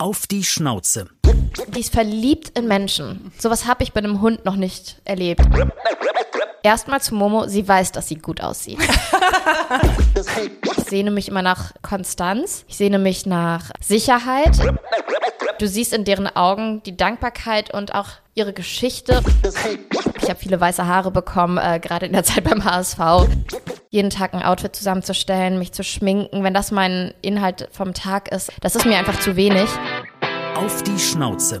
Auf die Schnauze. Die ist verliebt in Menschen. Sowas habe ich bei einem Hund noch nicht erlebt. Erstmal zu Momo, sie weiß, dass sie gut aussieht. Ich sehne mich immer nach Konstanz. Ich sehne mich nach Sicherheit. Du siehst in deren Augen die Dankbarkeit und auch ihre Geschichte. Ich habe viele weiße Haare bekommen, äh, gerade in der Zeit beim HSV. Jeden Tag ein Outfit zusammenzustellen, mich zu schminken, wenn das mein Inhalt vom Tag ist, das ist mir einfach zu wenig. Auf die Schnauze.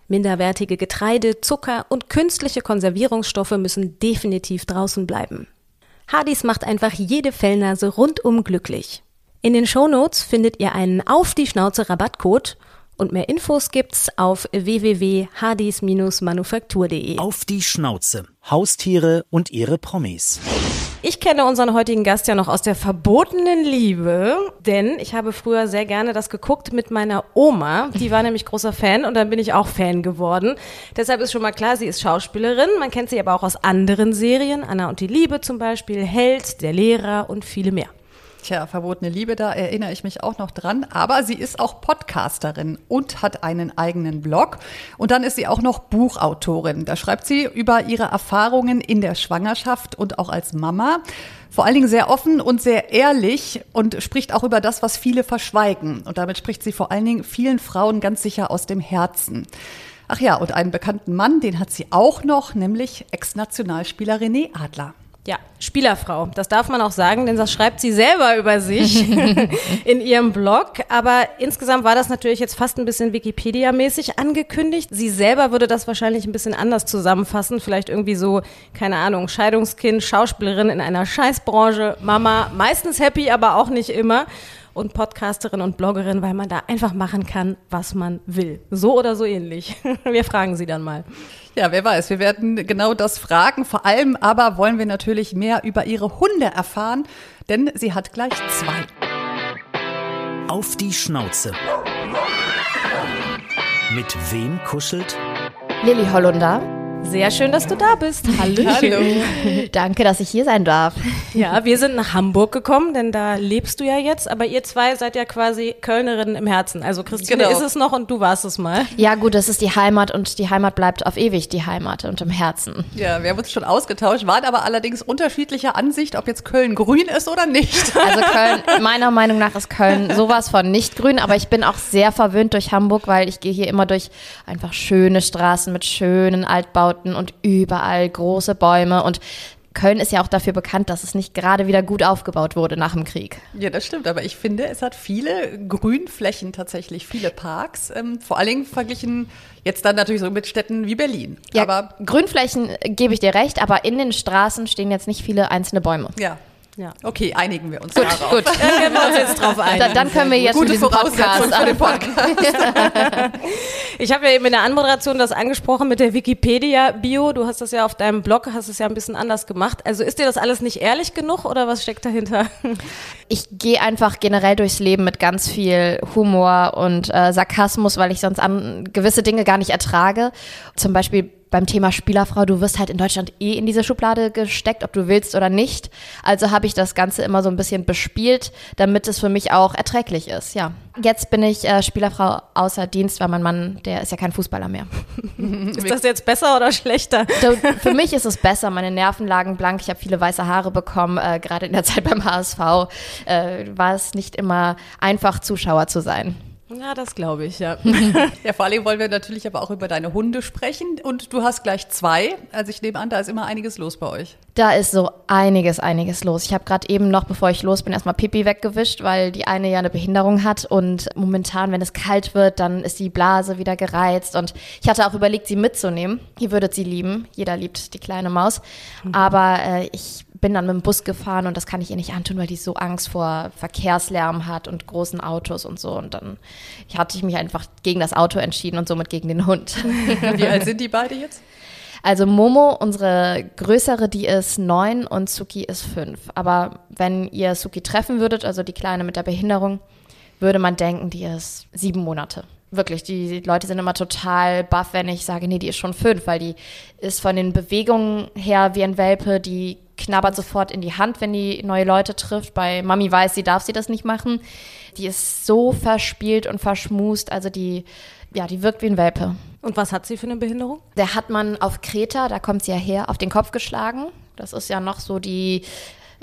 minderwertige Getreide, Zucker und künstliche Konservierungsstoffe müssen definitiv draußen bleiben. Hadis macht einfach jede Fellnase rundum glücklich. In den Shownotes findet ihr einen Auf die Schnauze Rabattcode und mehr Infos gibt's auf www.hadis-manufaktur.de. Auf die Schnauze. Haustiere und ihre Promis. Ich kenne unseren heutigen Gast ja noch aus der verbotenen Liebe, denn ich habe früher sehr gerne das geguckt mit meiner Oma. Die war nämlich großer Fan und dann bin ich auch Fan geworden. Deshalb ist schon mal klar, sie ist Schauspielerin. Man kennt sie aber auch aus anderen Serien. Anna und die Liebe zum Beispiel, Held, der Lehrer und viele mehr. Tja, verbotene Liebe, da erinnere ich mich auch noch dran. Aber sie ist auch Podcasterin und hat einen eigenen Blog. Und dann ist sie auch noch Buchautorin. Da schreibt sie über ihre Erfahrungen in der Schwangerschaft und auch als Mama. Vor allen Dingen sehr offen und sehr ehrlich und spricht auch über das, was viele verschweigen. Und damit spricht sie vor allen Dingen vielen Frauen ganz sicher aus dem Herzen. Ach ja, und einen bekannten Mann, den hat sie auch noch, nämlich Ex-Nationalspieler René Adler. Ja, Spielerfrau. Das darf man auch sagen, denn das schreibt sie selber über sich in ihrem Blog. Aber insgesamt war das natürlich jetzt fast ein bisschen Wikipedia-mäßig angekündigt. Sie selber würde das wahrscheinlich ein bisschen anders zusammenfassen. Vielleicht irgendwie so, keine Ahnung, Scheidungskind, Schauspielerin in einer Scheißbranche, Mama, meistens happy, aber auch nicht immer und Podcasterin und Bloggerin, weil man da einfach machen kann, was man will. So oder so ähnlich. Wir fragen sie dann mal. Ja, wer weiß, wir werden genau das fragen. Vor allem aber wollen wir natürlich mehr über ihre Hunde erfahren, denn sie hat gleich zwei. Auf die Schnauze. Mit wem kuschelt? Lilly Hollunder. Sehr schön, dass du da bist. Hallo. Hallo. Danke, dass ich hier sein darf. Ja, wir sind nach Hamburg gekommen, denn da lebst du ja jetzt, aber ihr zwei seid ja quasi Kölnerinnen im Herzen. Also Christine Genau. ist es noch und du warst es mal. Ja, gut, das ist die Heimat und die Heimat bleibt auf ewig die Heimat und im Herzen. Ja, wir haben uns schon ausgetauscht, waren aber allerdings unterschiedlicher Ansicht, ob jetzt Köln grün ist oder nicht. Also Köln, meiner Meinung nach ist Köln sowas von nicht grün, aber ich bin auch sehr verwöhnt durch Hamburg, weil ich gehe hier immer durch einfach schöne Straßen mit schönen Altbauten und überall große Bäume und Köln ist ja auch dafür bekannt, dass es nicht gerade wieder gut aufgebaut wurde nach dem Krieg. Ja, das stimmt, aber ich finde, es hat viele Grünflächen tatsächlich, viele Parks, ähm, vor allen Dingen verglichen jetzt dann natürlich so mit Städten wie Berlin. Ja, aber Grünflächen gebe ich dir recht, aber in den Straßen stehen jetzt nicht viele einzelne Bäume. ja. Ja. Okay, einigen wir uns Gut, darauf. gut. Da können wir uns jetzt drauf ein. Da, dann können wir jetzt Gute mit Voraussetzung Podcast für den anfangen. Podcast. Ich habe ja eben in der Anmoderation das angesprochen mit der Wikipedia-Bio. Du hast das ja auf deinem Blog, hast es ja ein bisschen anders gemacht. Also ist dir das alles nicht ehrlich genug oder was steckt dahinter? Ich gehe einfach generell durchs Leben mit ganz viel Humor und äh, Sarkasmus, weil ich sonst an gewisse Dinge gar nicht ertrage. Zum Beispiel beim Thema Spielerfrau, du wirst halt in Deutschland eh in diese Schublade gesteckt, ob du willst oder nicht. Also habe ich das Ganze immer so ein bisschen bespielt, damit es für mich auch erträglich ist, ja. Jetzt bin ich äh, Spielerfrau außer Dienst, weil mein Mann, der ist ja kein Fußballer mehr. Ist das jetzt besser oder schlechter? Für mich ist es besser, meine Nerven lagen blank, ich habe viele weiße Haare bekommen, äh, gerade in der Zeit beim HSV äh, war es nicht immer einfach, Zuschauer zu sein. Ja, das glaube ich, ja. ja, vor allem wollen wir natürlich aber auch über deine Hunde sprechen. Und du hast gleich zwei. Also ich nehme an, da ist immer einiges los bei euch. Da ist so einiges, einiges los. Ich habe gerade eben noch, bevor ich los bin, erstmal Pipi weggewischt, weil die eine ja eine Behinderung hat. Und momentan, wenn es kalt wird, dann ist die Blase wieder gereizt. Und ich hatte auch überlegt, sie mitzunehmen. Ihr würdet sie lieben. Jeder liebt die kleine Maus. Mhm. Aber äh, ich bin dann mit dem Bus gefahren und das kann ich ihr nicht antun, weil die so Angst vor Verkehrslärm hat und großen Autos und so. Und dann hatte ich mich einfach gegen das Auto entschieden und somit gegen den Hund. Wie alt sind die beide jetzt? Also Momo, unsere größere, die ist neun und Suki ist fünf. Aber wenn ihr Suki treffen würdet, also die Kleine mit der Behinderung, würde man denken, die ist sieben Monate. Wirklich, die Leute sind immer total baff, wenn ich sage, nee, die ist schon fünf, weil die ist von den Bewegungen her wie ein Welpe, die knabbert sofort in die Hand, wenn die neue Leute trifft. Bei Mami weiß sie, darf sie das nicht machen. Die ist so verspielt und verschmust, also die, ja, die wirkt wie ein Welpe. Und was hat sie für eine Behinderung? Der hat man auf Kreta, da kommt sie ja her, auf den Kopf geschlagen. Das ist ja noch so die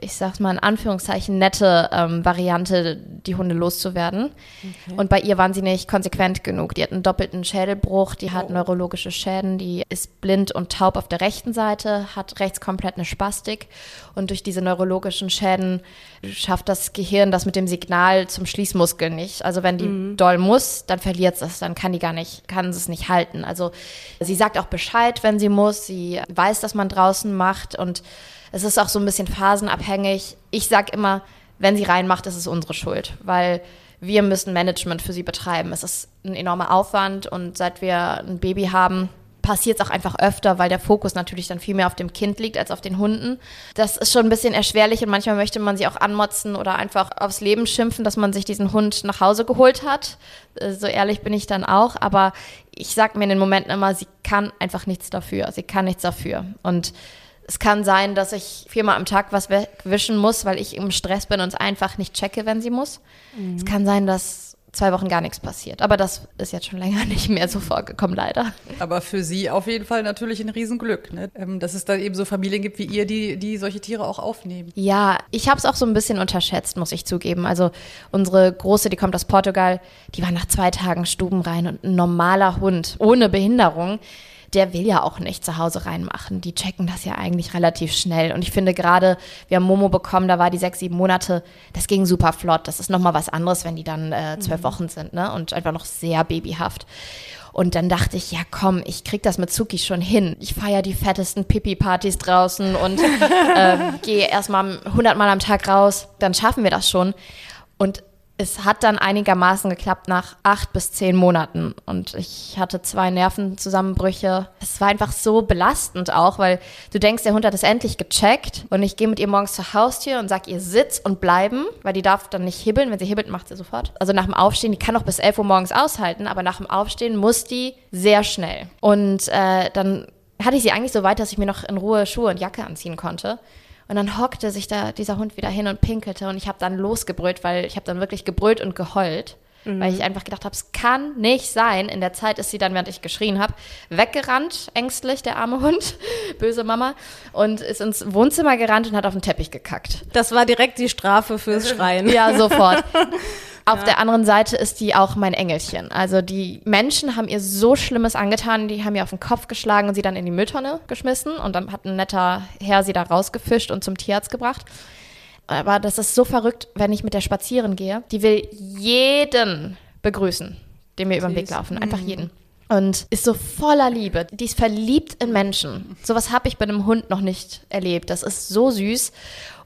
ich sag's mal in Anführungszeichen, nette ähm, Variante, die Hunde loszuwerden. Okay. Und bei ihr waren sie nicht konsequent genug. Die hat einen doppelten Schädelbruch, die hat oh. neurologische Schäden, die ist blind und taub auf der rechten Seite, hat rechts komplett eine Spastik. Und durch diese neurologischen Schäden schafft das Gehirn das mit dem Signal zum Schließmuskel nicht. Also wenn die mhm. doll muss, dann verliert es, dann kann die gar nicht, kann es nicht halten. Also sie sagt auch Bescheid, wenn sie muss. Sie weiß, dass man draußen macht und es ist auch so ein bisschen phasenabhängig. Ich sage immer, wenn sie reinmacht, ist es unsere Schuld, weil wir müssen Management für sie betreiben. Es ist ein enormer Aufwand und seit wir ein Baby haben, passiert es auch einfach öfter, weil der Fokus natürlich dann viel mehr auf dem Kind liegt als auf den Hunden. Das ist schon ein bisschen erschwerlich und manchmal möchte man sie auch anmotzen oder einfach aufs Leben schimpfen, dass man sich diesen Hund nach Hause geholt hat. Äh, so ehrlich bin ich dann auch, aber ich sage mir in den Momenten immer, sie kann einfach nichts dafür. Sie kann nichts dafür. Und es kann sein, dass ich viermal am Tag was wischen muss, weil ich im Stress bin und es einfach nicht checke, wenn sie muss. Mhm. Es kann sein, dass zwei Wochen gar nichts passiert. Aber das ist jetzt schon länger nicht mehr so vorgekommen, leider. Aber für Sie auf jeden Fall natürlich ein Riesenglück, ne? Ähm, dass es dann eben so Familien gibt wie ihr, die, die solche Tiere auch aufnehmen. Ja, ich habe es auch so ein bisschen unterschätzt, muss ich zugeben. Also unsere Große, die kommt aus Portugal, die war nach zwei Tagen stubenrein und ein normaler Hund ohne Behinderung der will ja auch nicht zu Hause reinmachen. Die checken das ja eigentlich relativ schnell. Und ich finde gerade, wir haben Momo bekommen, da war die sechs, sieben Monate, das ging super flott. Das ist nochmal was anderes, wenn die dann äh, zwölf mhm. Wochen sind, ne? Und einfach noch sehr babyhaft. Und dann dachte ich, ja komm, ich krieg das mit Zuki schon hin. Ich feiere die fettesten Pipi-Partys draußen und ähm, gehe erstmal 100 Mal am Tag raus. Dann schaffen wir das schon. Und es hat dann einigermaßen geklappt nach acht bis zehn Monaten. Und ich hatte zwei Nervenzusammenbrüche. Es war einfach so belastend auch, weil du denkst, der Hund hat es endlich gecheckt. Und ich gehe mit ihr morgens zur Haustür und sag ihr Sitz und bleiben, weil die darf dann nicht hibbeln. Wenn sie hibbelt, macht sie sofort. Also nach dem Aufstehen, die kann auch bis elf Uhr morgens aushalten, aber nach dem Aufstehen muss die sehr schnell. Und äh, dann hatte ich sie eigentlich so weit, dass ich mir noch in Ruhe Schuhe und Jacke anziehen konnte. Und dann hockte sich da dieser Hund wieder hin und pinkelte und ich habe dann losgebrüllt, weil ich habe dann wirklich gebrüllt und geheult. Mhm. Weil ich einfach gedacht habe, es kann nicht sein. In der Zeit ist sie dann, während ich geschrien habe, weggerannt, ängstlich, der arme Hund, böse Mama, und ist ins Wohnzimmer gerannt und hat auf den Teppich gekackt. Das war direkt die Strafe fürs Schreien. ja, sofort. Auf ja. der anderen Seite ist die auch mein Engelchen. Also die Menschen haben ihr so Schlimmes angetan, die haben ihr auf den Kopf geschlagen und sie dann in die Mülltonne geschmissen und dann hat ein netter Herr sie da rausgefischt und zum Tierarzt gebracht. Aber das ist so verrückt, wenn ich mit der spazieren gehe. Die will jeden begrüßen, den wir über den Weg laufen. Einfach mhm. jeden und ist so voller Liebe. Die ist verliebt in Menschen. Sowas habe ich bei einem Hund noch nicht erlebt. Das ist so süß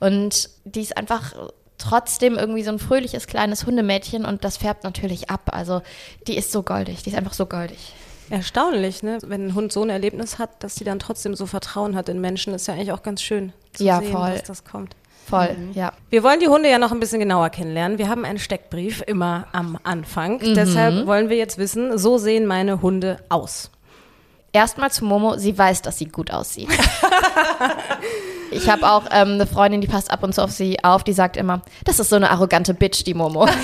und die ist einfach trotzdem irgendwie so ein fröhliches kleines Hundemädchen und das färbt natürlich ab. Also die ist so goldig, die ist einfach so goldig. Erstaunlich, ne? Wenn ein Hund so ein Erlebnis hat, dass sie dann trotzdem so Vertrauen hat in Menschen, ist ja eigentlich auch ganz schön zu ja, sehen, voll. dass das kommt. Voll, mhm. ja. Wir wollen die Hunde ja noch ein bisschen genauer kennenlernen. Wir haben einen Steckbrief immer am Anfang. Mhm. Deshalb wollen wir jetzt wissen, so sehen meine Hunde aus. Erstmal zu Momo, sie weiß, dass sie gut aussieht. Ich habe auch ähm, eine Freundin, die passt ab und zu auf sie auf, die sagt immer, das ist so eine arrogante Bitch, die Momo.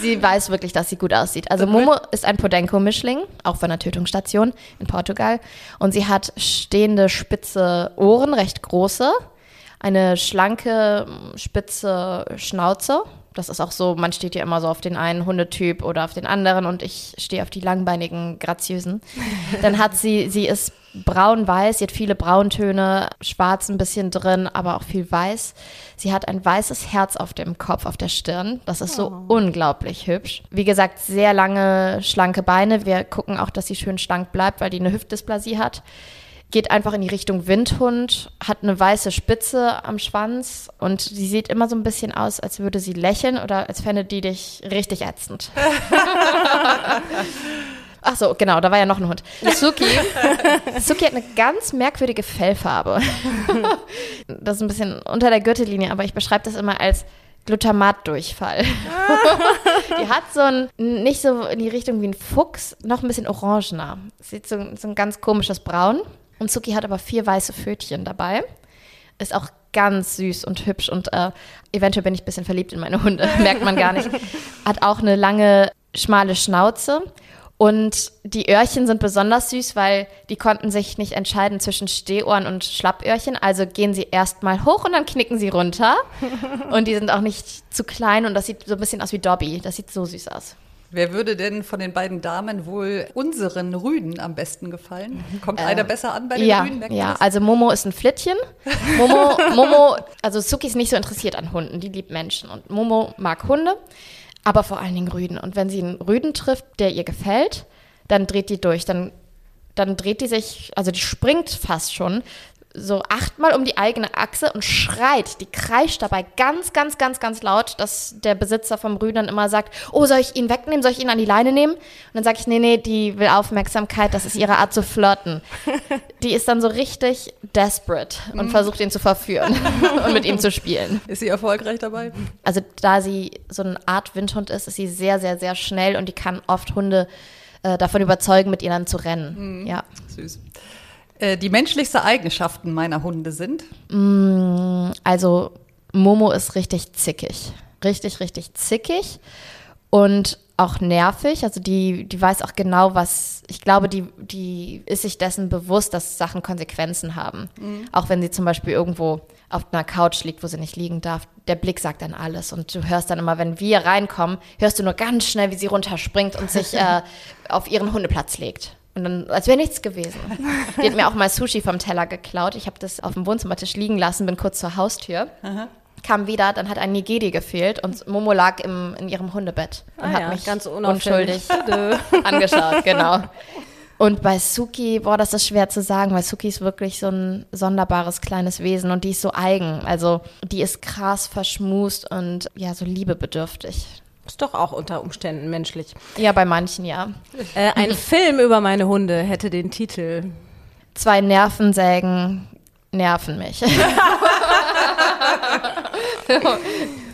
sie weiß wirklich, dass sie gut aussieht. Also Momo ist ein Podenco-Mischling, auch von der Tötungsstation in Portugal. Und sie hat stehende, spitze Ohren, recht große, eine schlanke, spitze Schnauze, Das ist auch so, man steht ja immer so auf den einen Hundetyp oder auf den anderen und ich stehe auf die langbeinigen, graziösen. Dann hat sie, sie ist braun-weiß, sie hat viele Brauntöne, schwarz ein bisschen drin, aber auch viel weiß. Sie hat ein weißes Herz auf dem Kopf, auf der Stirn. Das ist so unglaublich hübsch. Wie gesagt, sehr lange, schlanke Beine. Wir gucken auch, dass sie schön schlank bleibt, weil die eine Hüftdysplasie hat geht einfach in die Richtung Windhund, hat eine weiße Spitze am Schwanz und sie sieht immer so ein bisschen aus, als würde sie lächeln oder als fände die dich richtig ätzend. Ach so, genau, da war ja noch ein Hund. Suki, Suki hat eine ganz merkwürdige Fellfarbe. das ist ein bisschen unter der Gürtellinie, aber ich beschreibe das immer als Glutamatdurchfall. die hat so ein, nicht so in die Richtung wie ein Fuchs, noch ein bisschen orangener. Sieht so, so ein ganz komisches Braun. Und Suki hat aber vier weiße Pfötchen dabei. Ist auch ganz süß und hübsch und äh, eventuell bin ich ein bisschen verliebt in meine Hunde, merkt man gar nicht. Hat auch eine lange, schmale Schnauze und die Öhrchen sind besonders süß, weil die konnten sich nicht entscheiden zwischen Stehohren und Schlappöhrchen. Also gehen sie erstmal hoch und dann knicken sie runter. Und die sind auch nicht zu klein und das sieht so ein bisschen aus wie Dobby. Das sieht so süß aus. Wer würde denn von den beiden Damen wohl unseren Rüden am besten gefallen? Kommt einer besser an bei den ja, Rüden? Ja, das? also Momo ist ein Flittchen. Momo, Momo, also Suki ist nicht so interessiert an Hunden, die liebt Menschen. Und Momo mag Hunde, aber vor allen Dingen Rüden. Und wenn sie einen Rüden trifft, der ihr gefällt, dann dreht die durch. Dann, dann dreht die sich, also die springt fast schon so achtmal um die eigene Achse und schreit. Die kreischt dabei ganz, ganz, ganz, ganz laut, dass der Besitzer vom Rüden dann immer sagt, oh, soll ich ihn wegnehmen? Soll ich ihn an die Leine nehmen? Und dann sage ich, nee, nee, die will Aufmerksamkeit, das ist ihre Art zu flirten. Die ist dann so richtig desperate und versucht ihn zu verführen und mit ihm zu spielen. Ist sie erfolgreich dabei? Also da sie so eine Art Windhund ist, ist sie sehr, sehr, sehr schnell und die kann oft Hunde äh, davon überzeugen, mit ihr dann zu rennen. Ja. Süß. Äh, die menschlichste Eigenschaften meiner Hunde sind? Also Momo ist richtig zickig. Richtig, richtig zickig und auch nervig. Also die, die weiß auch genau, was, ich glaube, die, die ist sich dessen bewusst, dass Sachen Konsequenzen haben. Auch wenn sie zum Beispiel irgendwo auf einer Couch liegt, wo sie nicht liegen darf. Der Blick sagt dann alles. Und du hörst dann immer, wenn wir reinkommen, hörst du nur ganz schnell, wie sie runterspringt und sich äh, auf ihren Hundeplatz legt. Und dann, als wäre nichts gewesen. Die hat mir auch mal Sushi vom Teller geklaut. Ich habe das auf dem Wohnzimmertisch liegen lassen, bin kurz zur Haustür. Kam wieder, dann hat ein Nigeri gefehlt und Momo lag im, in ihrem Hundebett und Ah hat ja, mich ganz unschuldig angeschaut, genau. Und bei Suki, boah, das ist schwer zu sagen, weil Suki ist wirklich so ein sonderbares kleines Wesen und die ist so eigen. Also die ist krass verschmust und ja, so liebebedürftig. Ist doch auch unter Umständen menschlich. Ja, bei manchen ja. Äh, ein Film über meine Hunde hätte den Titel. Zwei Nervensägen nerven mich.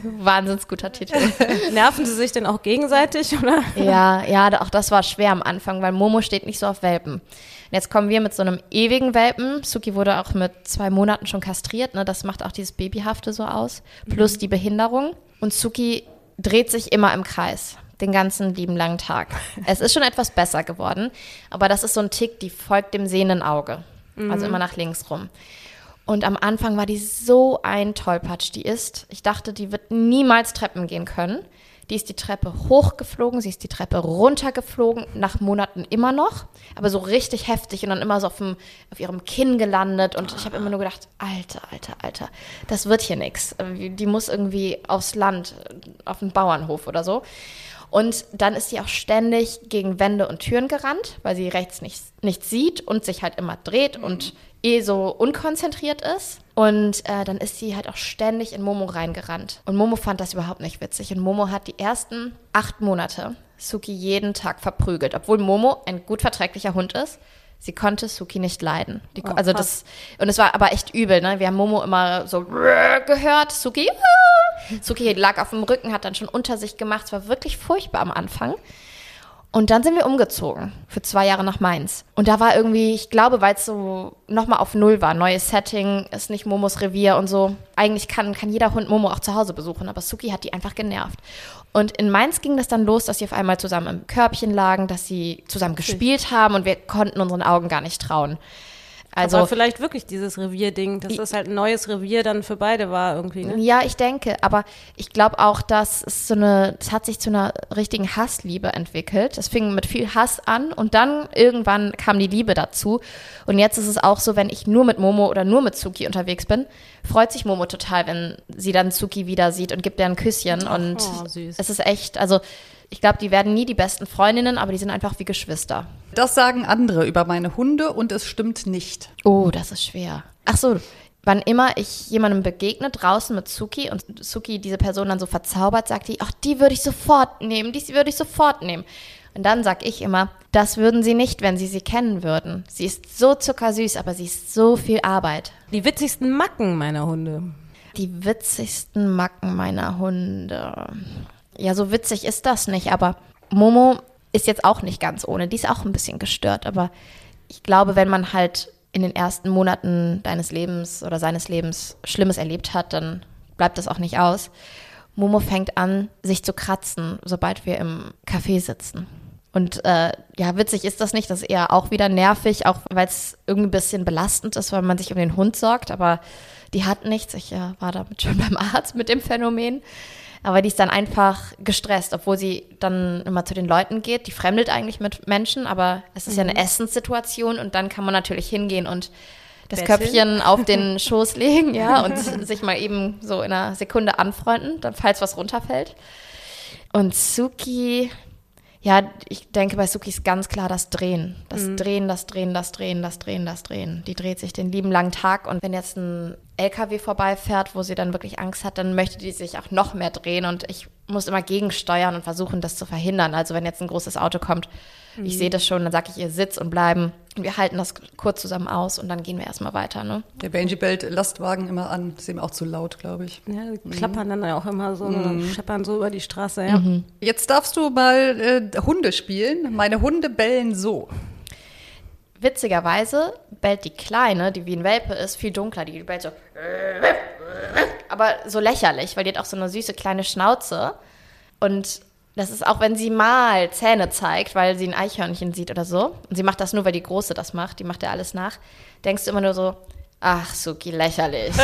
Wahnsinns guter Titel. Nerven sie sich denn auch gegenseitig, oder? Ja, ja, auch das war schwer am Anfang, weil Momo steht nicht so auf Welpen. Und jetzt kommen wir mit so einem ewigen Welpen. Suki wurde auch mit zwei Monaten schon kastriert, ne? Das macht auch dieses Babyhafte so aus. Plus die Behinderung. Und Suki dreht sich immer im Kreis. Den ganzen lieben langen Tag. Es ist schon etwas besser geworden, aber das ist so ein Tick, die folgt dem sehenden Auge. Also immer nach links rum. Und am Anfang war die so ein Tollpatsch, die ist. Ich dachte, die wird niemals Treppen gehen können. Die ist die Treppe hochgeflogen, sie ist die Treppe runtergeflogen, nach Monaten immer noch, aber so richtig heftig und dann immer so auf, dem, auf ihrem Kinn gelandet. Und ich habe immer nur gedacht, Alter, Alter, Alter, das wird hier nichts. Die muss irgendwie aufs Land, auf den Bauernhof oder so. Und dann ist sie auch ständig gegen Wände und Türen gerannt, weil sie rechts nicht, nichts sieht und sich halt immer dreht und eh so unkonzentriert ist. Und äh, dann ist sie halt auch ständig in Momo reingerannt. Und Momo fand das überhaupt nicht witzig. Und Momo hat die ersten acht Monate Suki jeden Tag verprügelt, obwohl Momo ein gut verträglicher Hund ist. Sie konnte Suki nicht leiden. Die, Oh, also krass. das und es war aber echt übel, ne? Wir haben Momo immer so gehört, Suki. ah. Suki lag auf dem Rücken, hat dann schon unter sich gemacht. Es war wirklich furchtbar am Anfang. Und dann sind wir umgezogen für zwei Jahre nach Mainz. Und da war irgendwie, ich glaube, weil es so nochmal auf Null war, neues Setting, ist nicht Momos Revier und so. Eigentlich kann, kann jeder Hund Momo auch zu Hause besuchen, aber Suki hat die einfach genervt. Und in Mainz ging das dann los, dass sie auf einmal zusammen im Körbchen lagen, dass sie zusammen gespielt haben und wir konnten unseren Augen gar nicht trauen. Also aber vielleicht wirklich dieses Revierding, dass das halt ein neues Revier dann für beide war irgendwie. Ne? Ja, ich denke, aber ich glaube auch, dass es so eine, es hat sich zu einer richtigen Hassliebe entwickelt. Es fing mit viel Hass an und dann irgendwann kam die Liebe dazu. Und jetzt ist es auch so, wenn ich nur mit Momo oder nur mit Suki unterwegs bin, freut sich Momo total, wenn sie dann Suki wieder sieht und gibt ihr ein Küsschen. und oh, süß. es ist echt, also ich glaube, die werden nie die besten Freundinnen, aber die sind einfach wie Geschwister. Das sagen andere über meine Hunde und es stimmt nicht. Oh, das ist schwer. Ach so, wann immer ich jemandem begegne draußen mit Suki und Suki diese Person dann so verzaubert, sagt die, ach, die würde ich sofort nehmen, die würde ich sofort nehmen. Und dann sag ich immer, das würden sie nicht, wenn sie sie kennen würden. Sie ist so zuckersüß, aber sie ist so viel Arbeit. Die witzigsten Macken meiner Hunde. Die witzigsten Macken meiner Hunde. Ja, so witzig ist das nicht, aber Momo ist jetzt auch nicht ganz ohne. Die ist auch ein bisschen gestört, aber ich glaube, wenn man halt in den ersten Monaten deines Lebens oder seines Lebens Schlimmes erlebt hat, dann bleibt das auch nicht aus. Momo fängt an, sich zu kratzen, sobald wir im Café sitzen. Und äh, ja, witzig ist das nicht, das ist eher auch wieder nervig, auch weil es irgendwie ein bisschen belastend ist, weil man sich um den Hund sorgt, aber die hat nichts. Ich äh, war damit schon beim Arzt mit dem Phänomen. Aber die ist dann einfach gestresst, obwohl sie dann immer zu den Leuten geht. Die fremdelt eigentlich mit Menschen, aber es ist ja eine Essenssituation und dann kann man natürlich hingehen und das Betteln. Köpfchen auf den Schoß legen, ja, und sich mal eben so in einer Sekunde anfreunden, dann falls was runterfällt. Und Suki, ja, ich denke bei Suki ist ganz klar das Drehen. Das Drehen, das Drehen, das Drehen, das Drehen, das Drehen. Die dreht sich den lieben langen Tag und wenn jetzt ein LKW vorbeifährt, wo sie dann wirklich Angst hat, dann möchte die sich auch noch mehr drehen und ich muss immer gegensteuern und versuchen, das zu verhindern. Also wenn jetzt ein großes Auto kommt, ich sehe das schon, dann sage ich ihr Sitz und bleiben. Und wir halten das kurz zusammen aus und dann gehen wir erstmal weiter, ne? Der Benji bellt Lastwagen immer an. Das ist ihm auch zu laut, glaube ich. Ja, die klappern dann auch immer so, mhm. scheppern so über die Straße. Ja. Jetzt darfst du mal äh, Hunde spielen. Meine Hunde bellen so. Witzigerweise bellt die Kleine, die wie ein Welpe ist, viel dunkler. Die bellt so. Aber so lächerlich, weil die hat auch so eine süße kleine Schnauze. Und das ist auch, wenn sie mal Zähne zeigt, weil sie ein Eichhörnchen sieht oder so. Und sie macht das nur, weil die Große das macht. Die macht ja alles nach. Denkst du immer nur so, ach, Suki, lächerlich.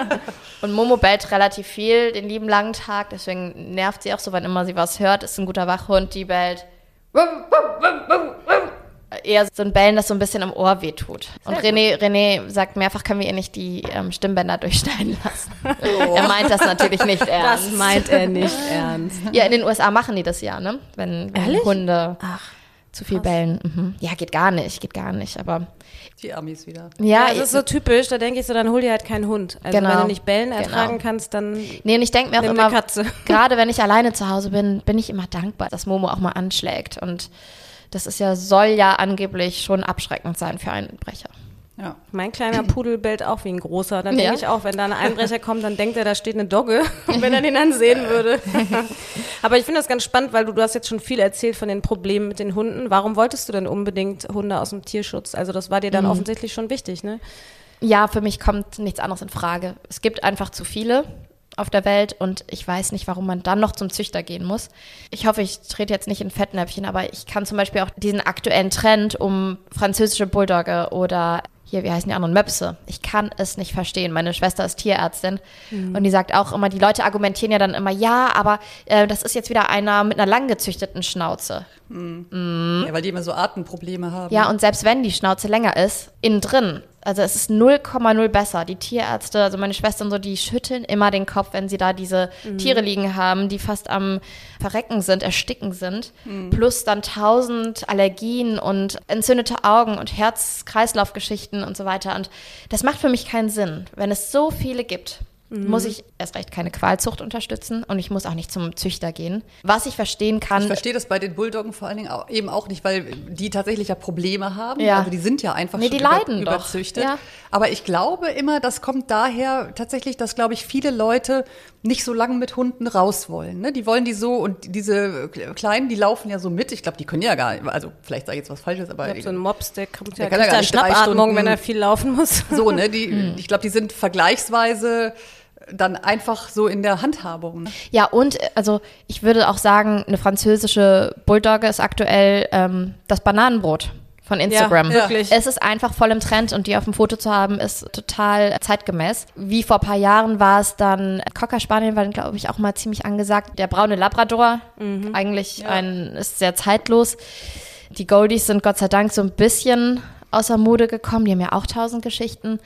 und Momo bellt relativ viel den lieben langen Tag. Deswegen nervt sie auch so, wann immer sie was hört. Ist ein guter Wachhund, die bellt. Eher so ein Bellen, das so ein bisschen im Ohr wehtut. Und René, René sagt mehrfach, können wir ihr nicht die ähm, Stimmbänder durchschneiden lassen. Er meint das natürlich nicht ernst. Das meint er nicht ernst. Ja, in den USA machen die das ja, ne? Wenn, wenn? Hunde Ach, zu viel bellen. Mhm. Ja, geht gar nicht, geht gar nicht. Aber Die Amis wieder. ja, Ja, das ist so typisch, da denke ich so, dann hol dir halt keinen Hund. Also Genau. wenn du nicht Bellen ertragen Genau. kannst, dann Nee, und ich denke mir auch immer, eine Katze. gerade wenn ich alleine zu Hause bin, bin ich immer dankbar, dass Momo auch mal anschlägt. Und das ist ja, soll ja angeblich schon abschreckend sein für Einbrecher. Ja. mein kleiner Pudel bellt auch wie ein großer. Dann Ja. denke ich auch, wenn da ein Einbrecher kommt, dann denkt er, da steht eine Dogge, wenn er den dann sehen würde. Aber ich finde das ganz spannend, weil du, du hast jetzt schon viel erzählt von den Problemen mit den Hunden. Warum wolltest du denn unbedingt Hunde aus dem Tierschutz? Also das war dir dann offensichtlich schon wichtig, ne? Ja, für mich kommt nichts anderes in Frage. Es gibt einfach zu viele auf der Welt und ich weiß nicht, warum man dann noch zum Züchter gehen muss. Ich hoffe, ich trete jetzt nicht in Fettnäpfchen, aber ich kann zum Beispiel auch diesen aktuellen Trend um französische Bulldogge oder hier, wie heißen die anderen, Möpse. Ich kann es nicht verstehen. Meine Schwester ist Tierärztin und die sagt auch immer, die Leute argumentieren ja dann immer, ja, aber äh, das ist jetzt wieder einer mit einer langgezüchteten Schnauze. ja, weil die immer so Atemprobleme haben. Ja, und selbst wenn die Schnauze länger ist, innen drin, also es ist 0,0 besser. Die Tierärzte, also meine Schwestern so, die schütteln immer den Kopf, wenn sie da diese Tiere liegen haben, die fast am Verrecken sind, ersticken sind. Plus dann tausend Allergien und entzündete Augen und Herz-Kreislauf-Geschichten und so weiter. Und das macht für mich keinen Sinn. Wenn es so viele gibt, muss ich erst recht keine Qualzucht unterstützen und ich muss auch nicht zum Züchter gehen. Was ich verstehen kann, Ich verstehe das bei den Bulldoggen vor allen Dingen auch, eben auch nicht, weil die tatsächlich ja Probleme haben. Ja. Also die sind ja einfach Nee, schon die leiden doch. überzüchtet. Ja. Aber ich glaube immer, das kommt daher tatsächlich, dass, glaube ich, viele Leute nicht so lange mit Hunden raus wollen. Ne? Die wollen die so und diese Kleinen, die laufen ja so mit. Ich glaube, die können ja gar nicht, also vielleicht sage ich jetzt was Falsches, aber Ich glaube, so ein Mops, der kommt ja, Der kann ja gar ja nicht drei Schnappatmung, Stunden- wenn er viel laufen muss. so, ne? Die, Hm. Ich glaube, die sind vergleichsweise dann einfach so in der Handhabung. Ne? Ja, und äh, also ich würde auch sagen, eine französische Bulldogge ist aktuell ähm, das Bananenbrot von Instagram. Ja, wirklich. Es ist einfach voll im Trend und die auf dem Foto zu haben, ist total zeitgemäß. Wie vor ein paar Jahren war es dann, Cocker Spaniel war, glaube ich, auch mal ziemlich angesagt. Der braune Labrador, eigentlich ein, ist sehr zeitlos. Die Goldies sind Gott sei Dank so ein bisschen außer Mode gekommen. Die haben ja auch tausend Geschichten.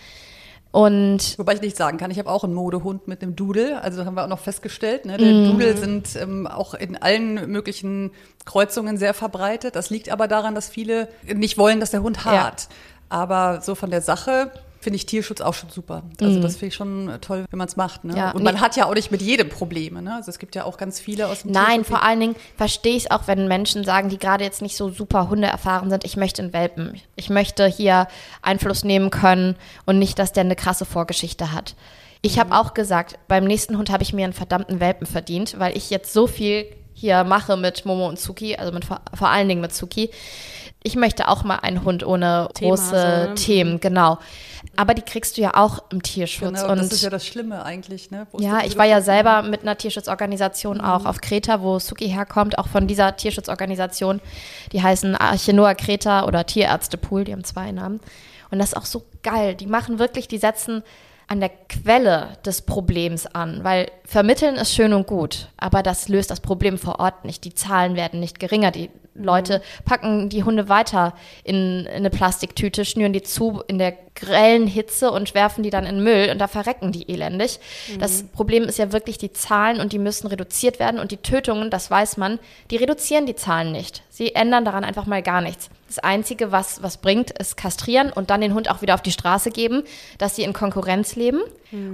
Und Wobei ich nicht sagen kann, ich habe auch einen Modehund mit einem Doodle, also haben wir auch noch festgestellt. Ne? Der Mhm. Doodle sind ähm, auch in allen möglichen Kreuzungen sehr verbreitet. Das liegt aber daran, dass viele nicht wollen, dass der Hund hart. Aber so von der Sache finde ich Tierschutz auch schon super. Also das finde ich schon toll, wenn man es macht. Ne? Mhm. Ja, Und nee. man hat ja auch nicht mit jedem Probleme. Ne? Also es gibt ja auch ganz viele aus dem Nein, vor allen Dingen verstehe ich es auch, wenn Menschen sagen, die gerade jetzt nicht so super Hunde erfahren sind, ich möchte einen Welpen. Ich möchte hier Einfluss nehmen können und nicht, dass der eine krasse Vorgeschichte hat. Ich habe auch gesagt, beim nächsten Hund habe ich mir einen verdammten Welpen verdient, weil ich jetzt so viel hier mache mit Momo und Zuki, also mit, vor allen Dingen mit Zuki. Ich möchte auch mal einen Hund ohne Thema, große so, ne? Themen, genau. Aber die kriegst du ja auch im Tierschutz. Genau, und das ist ja das Schlimme eigentlich. Ne? Wo ja, ich war ja selber mit einer Tierschutzorganisation auch auf Kreta, wo Suki herkommt, auch von dieser Tierschutzorganisation. Die heißen Archenoa Kreta oder Tierärztepool, die haben zwei Namen. Und das ist auch so geil. Die machen wirklich, die setzen an der Quelle des Problems an, weil vermitteln ist schön und gut, aber das löst das Problem vor Ort nicht. Die Zahlen werden nicht geringer. Die Leute packen die Hunde weiter in, in eine Plastiktüte, schnüren die zu in der grellen Hitze und werfen die dann in Müll und da verrecken die elendig. Das Problem ist ja wirklich die Zahlen und die müssen reduziert werden und die Tötungen, das weiß man, die reduzieren die Zahlen nicht. Sie ändern daran einfach mal gar nichts. Das Einzige, was, was bringt, ist kastrieren und dann den Hund auch wieder auf die Straße geben, dass sie in Konkurrenz leben.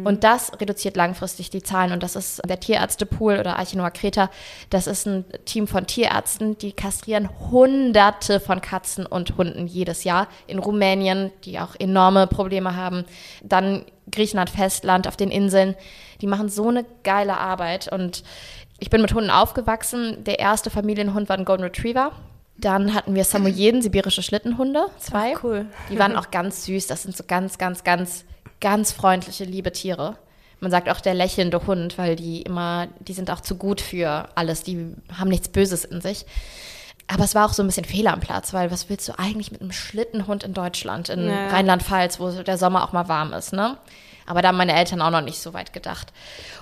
Und das reduziert langfristig die Zahlen. Und das ist der Tierärztepool oder Archinoa Kreta. Das ist ein Team von Tierärzten, die kastrieren Hunderte von Katzen und Hunden jedes Jahr in Rumänien, die auch enorme Probleme haben. Dann Griechenland, Festland, auf den Inseln. Die machen so eine geile Arbeit. Und ich bin mit Hunden aufgewachsen. Der erste Familienhund war ein Golden Retriever. Dann hatten wir Samoyeden, sibirische Schlittenhunde, zwei. Ach, cool. Die waren auch ganz süß. Das sind so ganz, ganz, ganz, ganz freundliche, liebe Tiere. Man sagt auch der lächelnde Hund, weil die immer, die sind auch zu gut für alles. Die haben nichts Böses in sich. Aber es war auch so ein bisschen Fehler am Platz, weil was willst du eigentlich mit einem Schlittenhund in Deutschland, in Ja. Rheinland-Pfalz, wo der Sommer auch mal warm ist, ne? Aber da haben meine Eltern auch noch nicht so weit gedacht.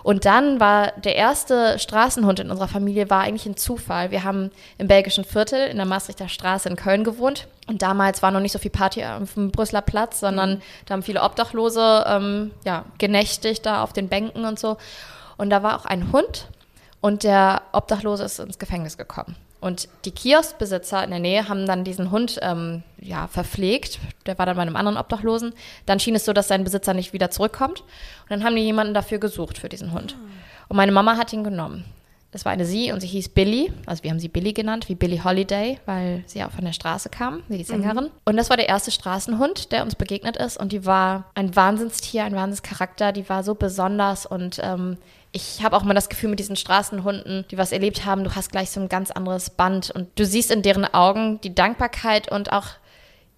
Und dann war der erste Straßenhund in unserer Familie war eigentlich ein Zufall. Wir haben im belgischen Viertel in der Maastrichter Straße in Köln gewohnt. Und damals war noch nicht so viel Party auf dem Brüsseler Platz, sondern da haben viele Obdachlose ähm, ja, genächtigt da auf den Bänken und so. Und da war auch ein Hund und der Obdachlose ist ins Gefängnis gekommen. Und die Kioskbesitzer in der Nähe haben dann diesen Hund ähm, ja, verpflegt. Der war dann bei einem anderen Obdachlosen. Dann schien es so, dass sein Besitzer nicht wieder zurückkommt. Und dann haben die jemanden dafür gesucht für diesen Hund. Und meine Mama hat ihn genommen. Das war eine sie und sie hieß Billy. Also wir haben sie Billy genannt, wie Billy Holiday, weil sie auch von der Straße kam, wie die Sängerin. Und das war der erste Straßenhund, der uns begegnet ist. Und die war ein Wahnsinnstier, ein Wahnsinnscharakter. Die war so besonders und ähm, ich habe auch mal das Gefühl mit diesen Straßenhunden, die was erlebt haben, du hast gleich so ein ganz anderes Band und du siehst in deren Augen die Dankbarkeit und auch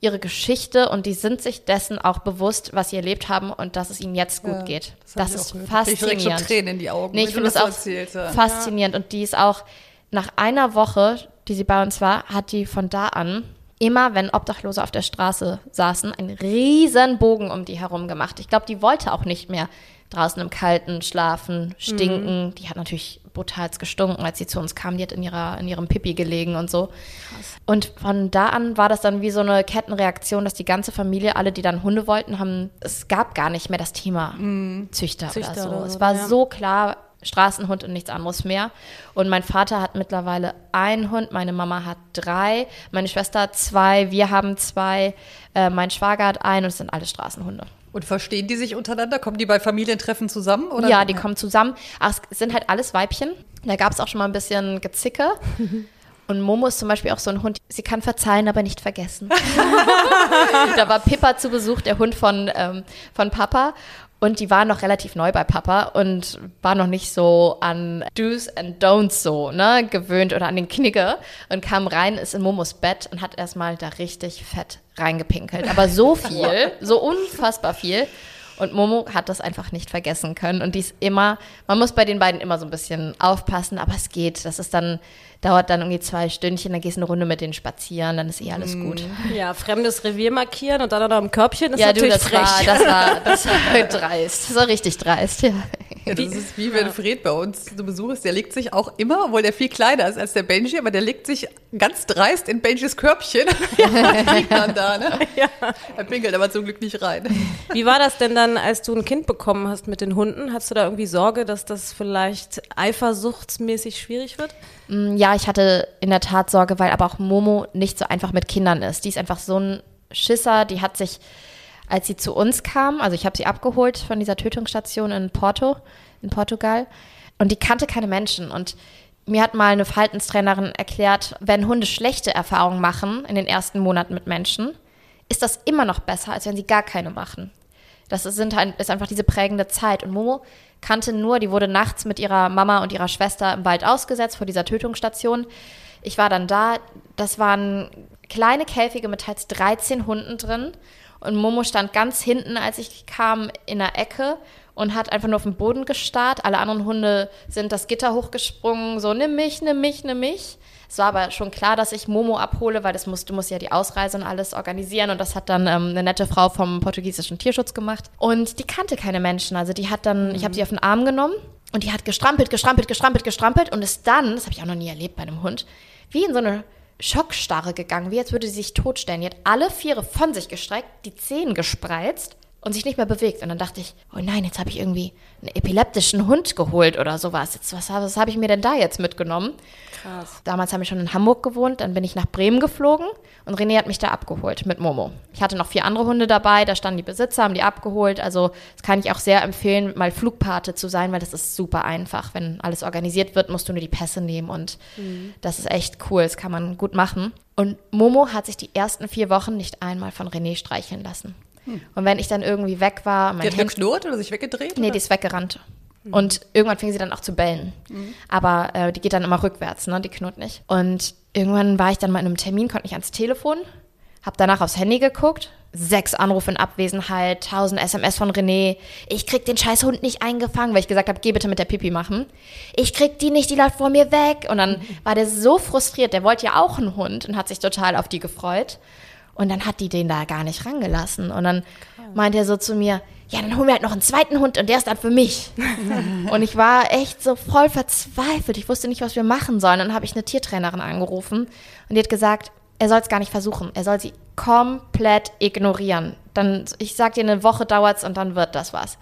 ihre Geschichte und die sind sich dessen auch bewusst, was sie erlebt haben und dass es ihnen jetzt gut Ja, geht. das Das, ist auch gehört. Ich schon faszinierend. Tränen in die Augen, Nee, ich finde es das auch erzählst, ja. faszinierend und die ist auch nach einer Woche, die sie bei uns war, hat die von da an immer, wenn Obdachlose auf der Straße saßen, einen riesen Bogen um die herum gemacht. Ich glaube, die wollte auch nicht mehr draußen im Kalten schlafen, stinken. Die hat natürlich brutal gestunken, als sie zu uns kam. Die hat in, ihrer, in ihrem Pipi gelegen und so. Und von da an war das dann wie so eine Kettenreaktion, dass die ganze Familie, alle, die dann Hunde wollten, haben, es gab gar nicht mehr das Thema Züchter, Züchter oder so. oder es war ja. so klar, Straßenhund und nichts anderes mehr. Und mein Vater hat mittlerweile einen Hund, meine Mama hat drei, meine Schwester hat zwei, wir haben zwei, äh, mein Schwager hat einen und es sind alle Straßenhunde. Und verstehen die sich untereinander? Kommen die bei Familientreffen zusammen? Oder? Ja, die kommen zusammen. Ach, es sind halt alles Weibchen. Da gab es auch schon mal ein bisschen Gezicke. Und Momo ist zum Beispiel auch so ein Hund, sie kann verzeihen, aber nicht vergessen. da war Pippa zu Besuch, der Hund von, ähm, von Papa. Und die war noch relativ neu bei Papa und war noch nicht so an Do's and Don'ts so, ne, gewöhnt oder an den Knigge und kam rein, ist in Momos Bett und hat erstmal da richtig fett reingepinkelt. Aber so viel, so unfassbar viel. Und Momo hat das einfach nicht vergessen können. Und die ist immer, man muss bei den beiden immer so ein bisschen aufpassen, aber es geht. Das ist dann, dauert dann irgendwie zwei Stündchen, dann gehst du eine Runde mit denen spazieren, dann ist eh alles gut. Ja, fremdes Revier markieren und dann noch im Körbchen ist Ja, du, natürlich das frech. war, das war, das war dreist. Das war richtig dreist, ja. Ja, das ist wie wenn Fred bei uns zu Besuch ist. Der legt sich auch immer, obwohl der viel kleiner ist als der Benji, aber der legt sich ganz dreist in Benjis Körbchen. Ja. liegt dann da, ne? Ja. Er pinkelt aber zum Glück nicht rein. Wie war das denn dann, als du ein Kind bekommen hast mit den Hunden? Hast du da irgendwie Sorge, dass das vielleicht eifersuchtsmäßig schwierig wird? Mm, Ja, ich hatte in der Tat Sorge, weil aber auch Momo nicht so einfach mit Kindern ist. Die ist einfach so ein Schisser, die hat sich, als sie zu uns kam, also ich habe sie abgeholt von dieser Tötungsstation in Porto, in Portugal, und die kannte keine Menschen. Und mir hat mal eine Verhaltenstrainerin erklärt, wenn Hunde schlechte Erfahrungen machen in den ersten Monaten mit Menschen, ist das immer noch besser, als wenn sie gar keine machen. Das ist, sind, ist einfach diese prägende Zeit. Und Momo kannte nur, die wurde nachts mit ihrer Mama und ihrer Schwester im Wald ausgesetzt vor dieser Tötungsstation. Ich war dann da. Das waren kleine Käfige mit teils 13 Hunden drin. Und Momo stand ganz hinten, als ich kam, in der Ecke und hat einfach nur auf den Boden gestarrt. Alle anderen Hunde sind das Gitter hochgesprungen, so nimm mich, nimm mich, nimm mich. Es war aber schon klar, dass ich Momo abhole, weil das musst, du musst ja die Ausreise und alles organisieren. Und das hat dann ähm, eine nette Frau vom portugiesischen Tierschutz gemacht. Und die kannte keine Menschen. Also die hat dann, ich habe sie auf den Arm genommen und die hat gestrampelt, gestrampelt, gestrampelt, gestrampelt und ist dann, das habe ich auch noch nie erlebt bei einem Hund, wie in so eine Schockstarre gegangen, wie als würde sie sich totstellen. Die hat alle Viere von sich gestreckt, die Zehen gespreizt und sich nicht mehr bewegt. Und dann dachte ich, oh nein, jetzt habe ich irgendwie einen epileptischen Hund geholt oder sowas. Jetzt, was, was habe ich mir denn da jetzt mitgenommen? Krass. Damals habe ich schon in Hamburg gewohnt, dann bin ich nach Bremen geflogen und René hat mich da abgeholt mit Momo. Ich hatte noch vier andere Hunde dabei, da standen die Besitzer, haben die abgeholt. Also das kann ich auch sehr empfehlen, mal Flugpate zu sein, weil das ist super einfach. Wenn alles organisiert wird, musst du nur die Pässe nehmen und das ist echt cool, das kann man gut machen. Und Momo hat sich die ersten vier Wochen nicht einmal von René streicheln lassen. Und wenn ich dann irgendwie weg war, mein Die hat geknurrt oder sich weggedreht? Nee, oder? die ist weggerannt. Und irgendwann fing sie dann auch zu bellen. Aber äh, die geht dann immer rückwärts, ne? Die knurrt nicht. Und irgendwann war ich dann mal in einem Termin, konnte nicht ans Telefon, hab danach aufs Handy geguckt. Sechs Anrufe in Abwesenheit, tausend SMS von René. Ich krieg den scheiß Hund nicht eingefangen, weil ich gesagt habe, geh bitte mit der Pipi machen. Ich krieg die nicht, die läuft vor mir weg. Und dann war der so frustriert, der wollte ja auch einen Hund und hat sich total auf die gefreut. Und dann hat die den da gar nicht rangelassen. Und dann meint er so zu mir, ja, dann holen wir halt noch einen zweiten Hund und der ist dann für mich. und ich war echt so voll verzweifelt. Ich wusste nicht, was wir machen sollen. Dann habe ich eine Tiertrainerin angerufen und die hat gesagt, er soll es gar nicht versuchen. Er soll sie komplett ignorieren. Dann, ich sag dir, eine Woche dauert's und dann wird das was.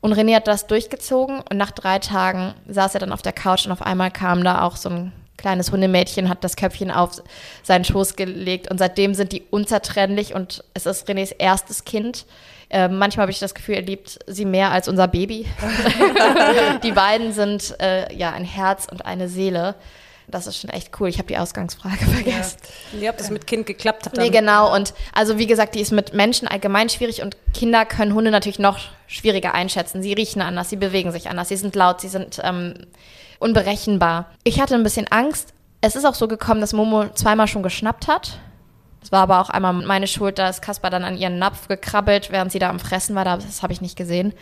Und René hat das durchgezogen und nach drei Tagen saß er dann auf der Couch und auf einmal kam da auch so ein kleines Hundemädchen, hat das Köpfchen auf seinen Schoß gelegt und seitdem sind die unzertrennlich und es ist Renés erstes Kind. Äh, manchmal habe ich das Gefühl, er liebt sie mehr als unser Baby. die beiden sind äh, ja ein Herz und eine Seele. Das ist schon echt cool. Ich habe die Ausgangsfrage vergessen. Wie ob das mit Kind geklappt hat. Dann. Nee, genau. Und also wie gesagt, die ist mit Menschen allgemein schwierig und Kinder können Hunde natürlich noch schwieriger einschätzen. Sie riechen anders, sie bewegen sich anders, sie sind laut, sie sind ähm, unberechenbar. Ich hatte ein bisschen Angst. Es ist auch so gekommen, dass Momo zweimal schon geschnappt hat. Es war aber auch einmal meine Schuld, da ist Kaspar dann an ihren Napf gekrabbelt, während sie da am Fressen war. Das habe ich nicht gesehen.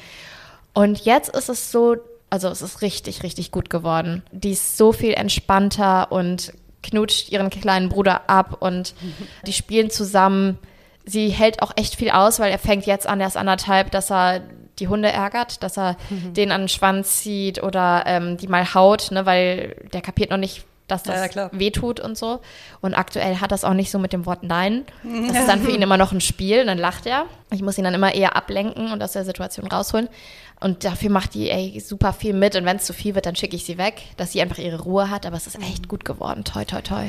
Und jetzt ist es so, also es ist richtig, richtig gut geworden. Die ist so viel entspannter und knutscht ihren kleinen Bruder ab und die spielen zusammen. Sie hält auch echt viel aus, weil er fängt jetzt an, er ist anderthalb, dass er die Hunde ärgert, dass er den an den Schwanz zieht oder ähm, die mal haut, ne, weil der kapiert noch nicht, dass das Ja, wehtut und so. Und aktuell hat das auch nicht so mit dem Wort Nein. Das ist dann für ihn immer noch ein Spiel, dann lacht er. Ich muss ihn dann immer eher ablenken und aus der Situation rausholen. Und dafür macht die ey, super viel mit. Und wenn es zu viel wird, dann schicke ich sie weg, dass sie einfach ihre Ruhe hat. Aber es ist echt gut geworden. Toi, toi, toi.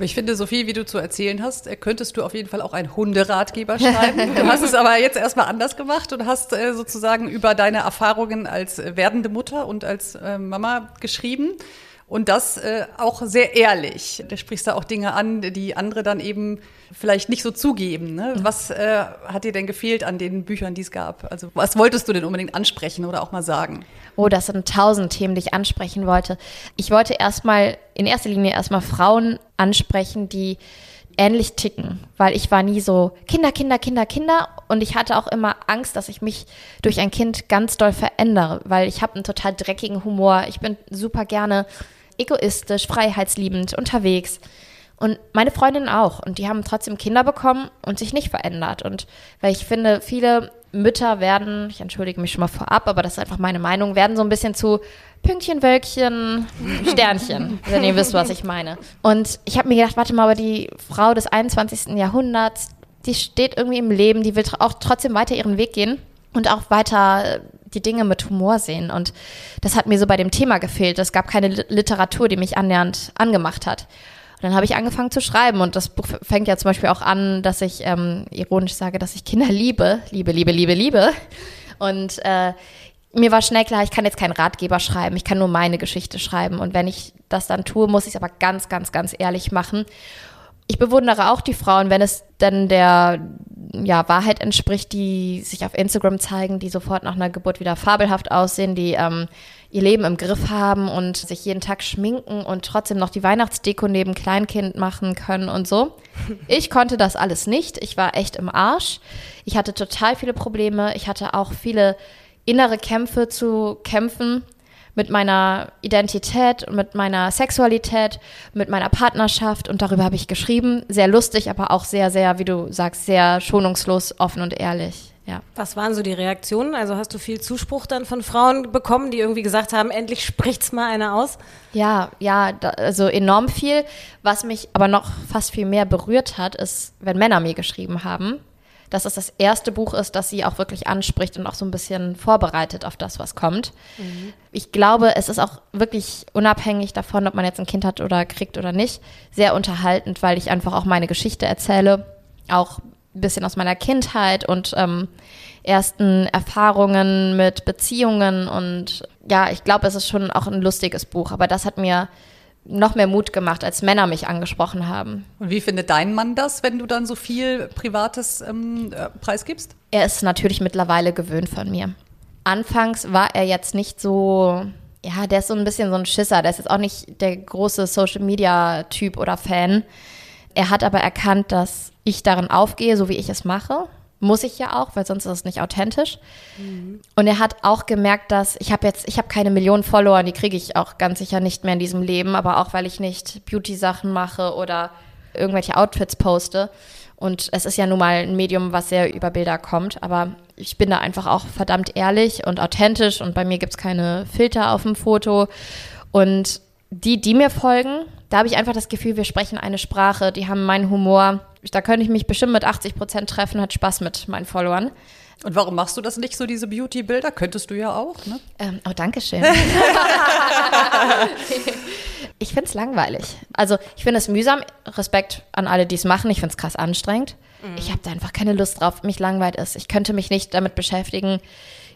Ich finde, so viel, wie du zu erzählen hast, äh, könntest du auf jeden Fall auch einen Hunderatgeber schreiben. Du hast es aber jetzt erstmal anders gemacht und hast äh, sozusagen über deine Erfahrungen als werdende Mutter und als äh, Mama geschrieben. Und das äh, auch sehr ehrlich. Du sprichst da auch Dinge an, die andere dann eben vielleicht nicht so zugeben. Ne? Was äh, hat dir denn gefehlt an den Büchern, die es gab? Also was wolltest du denn unbedingt ansprechen oder auch mal sagen? Oh, das sind tausend Themen, die ich ansprechen wollte. Ich wollte erstmal, in erster Linie erstmal Frauen ansprechen, die ähnlich ticken, weil ich war nie so Kinder, Kinder, Kinder, Kinder und ich hatte auch immer Angst, dass ich mich durch ein Kind ganz doll verändere, weil ich habe einen total dreckigen Humor. Ich bin super gerne egoistisch, freiheitsliebend unterwegs und meine Freundinnen auch und die haben trotzdem Kinder bekommen und sich nicht verändert und weil ich finde, viele Mütter werden, ich entschuldige mich schon mal vorab, aber das ist einfach meine Meinung, werden so ein bisschen zu Pünktchen, Wölkchen, Sternchen, wenn ihr wisst, was ich meine. Und ich habe mir gedacht, warte mal, aber die Frau des 21. Jahrhunderts, die steht irgendwie im Leben, die will auch trotzdem weiter ihren Weg gehen und auch weiter die Dinge mit Humor sehen. Und das hat mir so bei dem Thema gefehlt. Es gab keine Literatur, die mich annähernd angemacht hat. Und dann habe ich angefangen zu schreiben und das Buch fängt ja zum Beispiel auch an, dass ich ähm, ironisch sage, dass ich Kinder liebe, liebe, liebe, liebe, liebe. Und äh, mir war schnell klar, ich kann jetzt keinen Ratgeber schreiben, ich kann nur meine Geschichte schreiben. Und wenn ich das dann tue, muss ich es aber ganz, ganz, ganz ehrlich machen. Ich bewundere auch die Frauen, wenn es dann der ja, Wahrheit entspricht, die sich auf Instagram zeigen, die sofort nach einer Geburt wieder fabelhaft aussehen, die ähm, ihr Leben im Griff haben und sich jeden Tag schminken und trotzdem noch die Weihnachtsdeko neben Kleinkind machen können und so. Ich konnte das alles nicht. Ich war echt im Arsch. Ich hatte total viele Probleme. Ich hatte auch viele innere Kämpfe zu kämpfen mit meiner Identität und mit meiner Sexualität, mit meiner Partnerschaft und darüber habe ich geschrieben. Sehr lustig, aber auch sehr, sehr, wie du sagst, sehr schonungslos, offen und ehrlich. Ja. Was waren so die Reaktionen? Also hast du viel Zuspruch dann von Frauen bekommen, die irgendwie gesagt haben, endlich spricht's mal einer aus? Ja, ja, da, also enorm viel. Was mich aber noch fast viel mehr berührt hat, ist, wenn Männer mir geschrieben haben, dass es das erste Buch ist, das sie auch wirklich anspricht und auch so ein bisschen vorbereitet auf das, was kommt. Mhm. Ich glaube, es ist auch wirklich unabhängig davon, ob man jetzt ein Kind hat oder kriegt oder nicht, sehr unterhaltend, weil ich einfach auch meine Geschichte erzähle, auch ein bisschen aus meiner Kindheit und ähm, ersten Erfahrungen mit Beziehungen und ja, ich glaube, es ist schon auch ein lustiges Buch, aber das hat mir noch mehr Mut gemacht, als Männer mich angesprochen haben. Und wie findet dein Mann das, wenn du dann so viel Privates ähm, äh, preisgibst? Er ist natürlich mittlerweile gewöhnt von mir. Anfangs war er jetzt nicht so, ja, der ist so ein bisschen so ein Schisser. Der ist jetzt auch nicht der große Social-Media-Typ oder Fan. Er hat aber erkannt, dass ich darin aufgehe, so wie ich es mache muss ich ja auch, weil sonst ist es nicht authentisch. Mhm. Und er hat auch gemerkt, dass ich habe jetzt, ich habe keine Millionen Follower, die kriege ich auch ganz sicher nicht mehr in diesem Leben, aber auch weil ich nicht Beauty-Sachen mache oder irgendwelche Outfits poste. Und es ist ja nun mal ein Medium, was sehr über Bilder kommt, aber ich bin da einfach auch verdammt ehrlich und authentisch und bei mir gibt es keine Filter auf dem Foto. Und die, die mir folgen, da habe ich einfach das Gefühl, wir sprechen eine Sprache, die haben meinen Humor da könnte ich mich bestimmt mit 80 Prozent treffen, hat Spaß mit meinen Followern. Und warum machst du das nicht so, diese Beauty-Bilder? Könntest du ja auch, ne? Ähm, oh, danke schön. ich finde es langweilig. Also ich finde es mühsam. Respekt an alle, die es machen. Ich finde es krass anstrengend. Mhm. Ich habe da einfach keine Lust drauf. Mich langweilt es. Ich könnte mich nicht damit beschäftigen,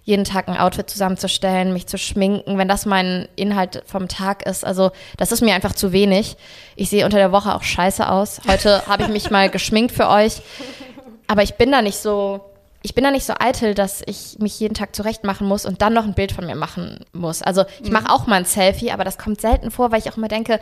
jeden Tag ein Outfit zusammenzustellen, mich zu schminken, wenn das mein Inhalt vom Tag ist. Also das ist mir einfach zu wenig. Ich sehe unter der Woche auch scheiße aus. Heute habe ich mich mal geschminkt für euch. Aber ich bin da nicht so, ich bin da nicht so eitel, dass ich mich jeden Tag zurecht machen muss und dann noch ein Bild von mir machen muss. Also ich mache auch mal ein Selfie, aber das kommt selten vor, weil ich auch immer denke,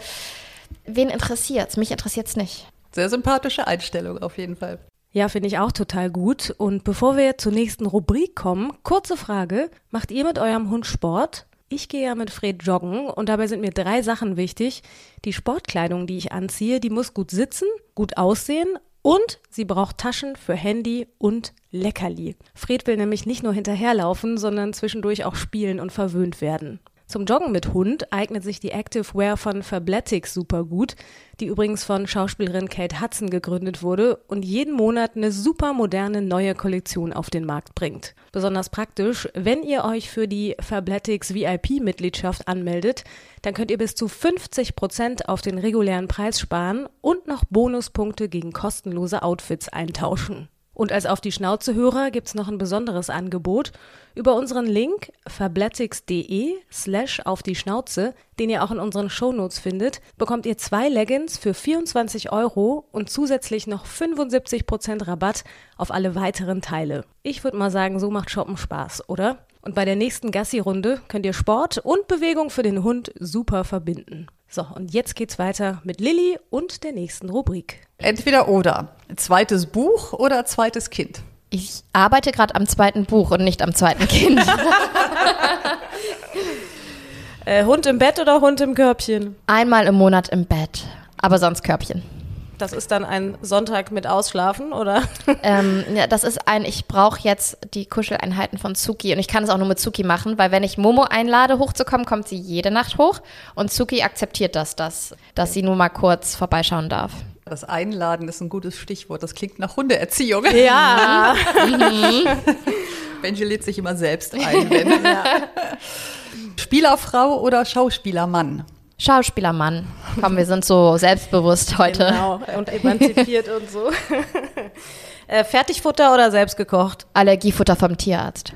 wen interessiert's? Mich interessiert's nicht. Sehr sympathische Einstellung auf jeden Fall. Ja, finde ich auch total gut. Und bevor wir zur nächsten Rubrik kommen, kurze Frage. Macht ihr mit eurem Hund Sport? Ich gehe ja mit Fred joggen und dabei sind mir drei Sachen wichtig. Die Sportkleidung, die ich anziehe, die muss gut sitzen, gut aussehen und sie braucht Taschen für Handy und Leckerli. Fred will nämlich nicht nur hinterherlaufen, sondern zwischendurch auch spielen und verwöhnt werden. Zum Joggen mit Hund eignet sich die Active Wear von Fabletics super gut, die übrigens von Schauspielerin Kate Hudson gegründet wurde und jeden Monat eine super moderne neue Kollektion auf den Markt bringt. Besonders praktisch, wenn ihr euch für die Fabletics VIP-Mitgliedschaft anmeldet, dann könnt ihr bis zu 50 Prozent auf den regulären Preis sparen und noch Bonuspunkte gegen kostenlose Outfits eintauschen. Und als auf die Schnauze Hörer gibt's noch ein besonderes Angebot. Über unseren Link fabletics.de slash auf die Schnauze, den ihr auch in unseren Shownotes findet, bekommt ihr zwei Leggings für 24 Euro und zusätzlich noch 75% Rabatt auf alle weiteren Teile. Ich würde mal sagen, so macht Shoppen Spaß, oder? Und bei der nächsten Gassi-Runde könnt ihr Sport und Bewegung für den Hund super verbinden. So, und jetzt geht's weiter mit Lilly und der nächsten Rubrik. Entweder oder. Zweites Buch oder zweites Kind. Ich arbeite gerade am zweiten Buch und nicht am zweiten Kind. Äh, Hund im Bett oder Hund im Körbchen? Einmal im Monat im Bett, aber sonst Körbchen. Das ist dann ein Sonntag mit Ausschlafen, oder? ähm, ja, das ist ein, ich brauche jetzt die Kuscheleinheiten von Zuki und ich kann es auch nur mit Zuki machen, weil wenn ich Momo einlade, hochzukommen, kommt sie jede Nacht hoch und Zuki akzeptiert das, dass, dass sie nur mal kurz vorbeischauen darf. Das Einladen ist ein gutes Stichwort. Das klingt nach Hundeerziehung. Ja. Benji lädt sich immer selbst ein. Wenn. Ja. Spielerfrau oder Schauspielermann? Schauspielermann. Komm, wir sind so selbstbewusst heute. Genau, und emanzipiert und so. äh, Fertigfutter oder selbst gekocht? Allergiefutter vom Tierarzt.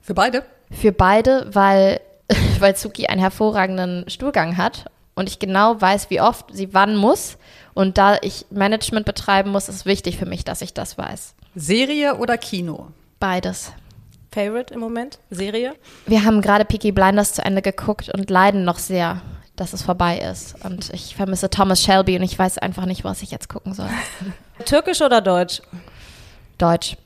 Für beide? Für beide, weil, weil Zuki einen hervorragenden Stuhlgang hat und ich genau weiß, wie oft sie wann muss. Und da ich Management betreiben muss, ist es wichtig für mich, dass ich das weiß. Serie oder Kino? Beides. Favorite im Moment? Serie? Wir haben gerade Peaky Blinders zu Ende geguckt und leiden noch sehr, dass es vorbei ist. Und ich vermisse Thomas Shelby und ich weiß einfach nicht, was ich jetzt gucken soll. Türkisch oder Deutsch? Deutsch.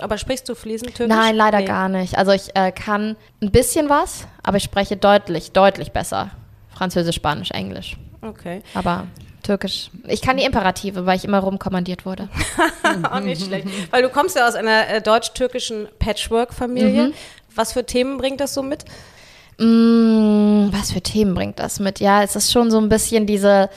Aber sprichst du fließend Türkisch? Nein, leider nee. gar nicht. Also ich äh, kann ein bisschen was, aber ich spreche deutlich, deutlich besser. Französisch, Spanisch, Englisch. Okay. Aber Türkisch. Ich kann die Imperative, weil ich immer rumkommandiert wurde. Auch nicht schlecht. Weil du kommst ja aus einer äh, deutsch-türkischen Patchwork-Familie. Mhm. Was für Themen bringt das so mit? Mm, was für Themen bringt das mit? Ja, es ist schon so ein bisschen diese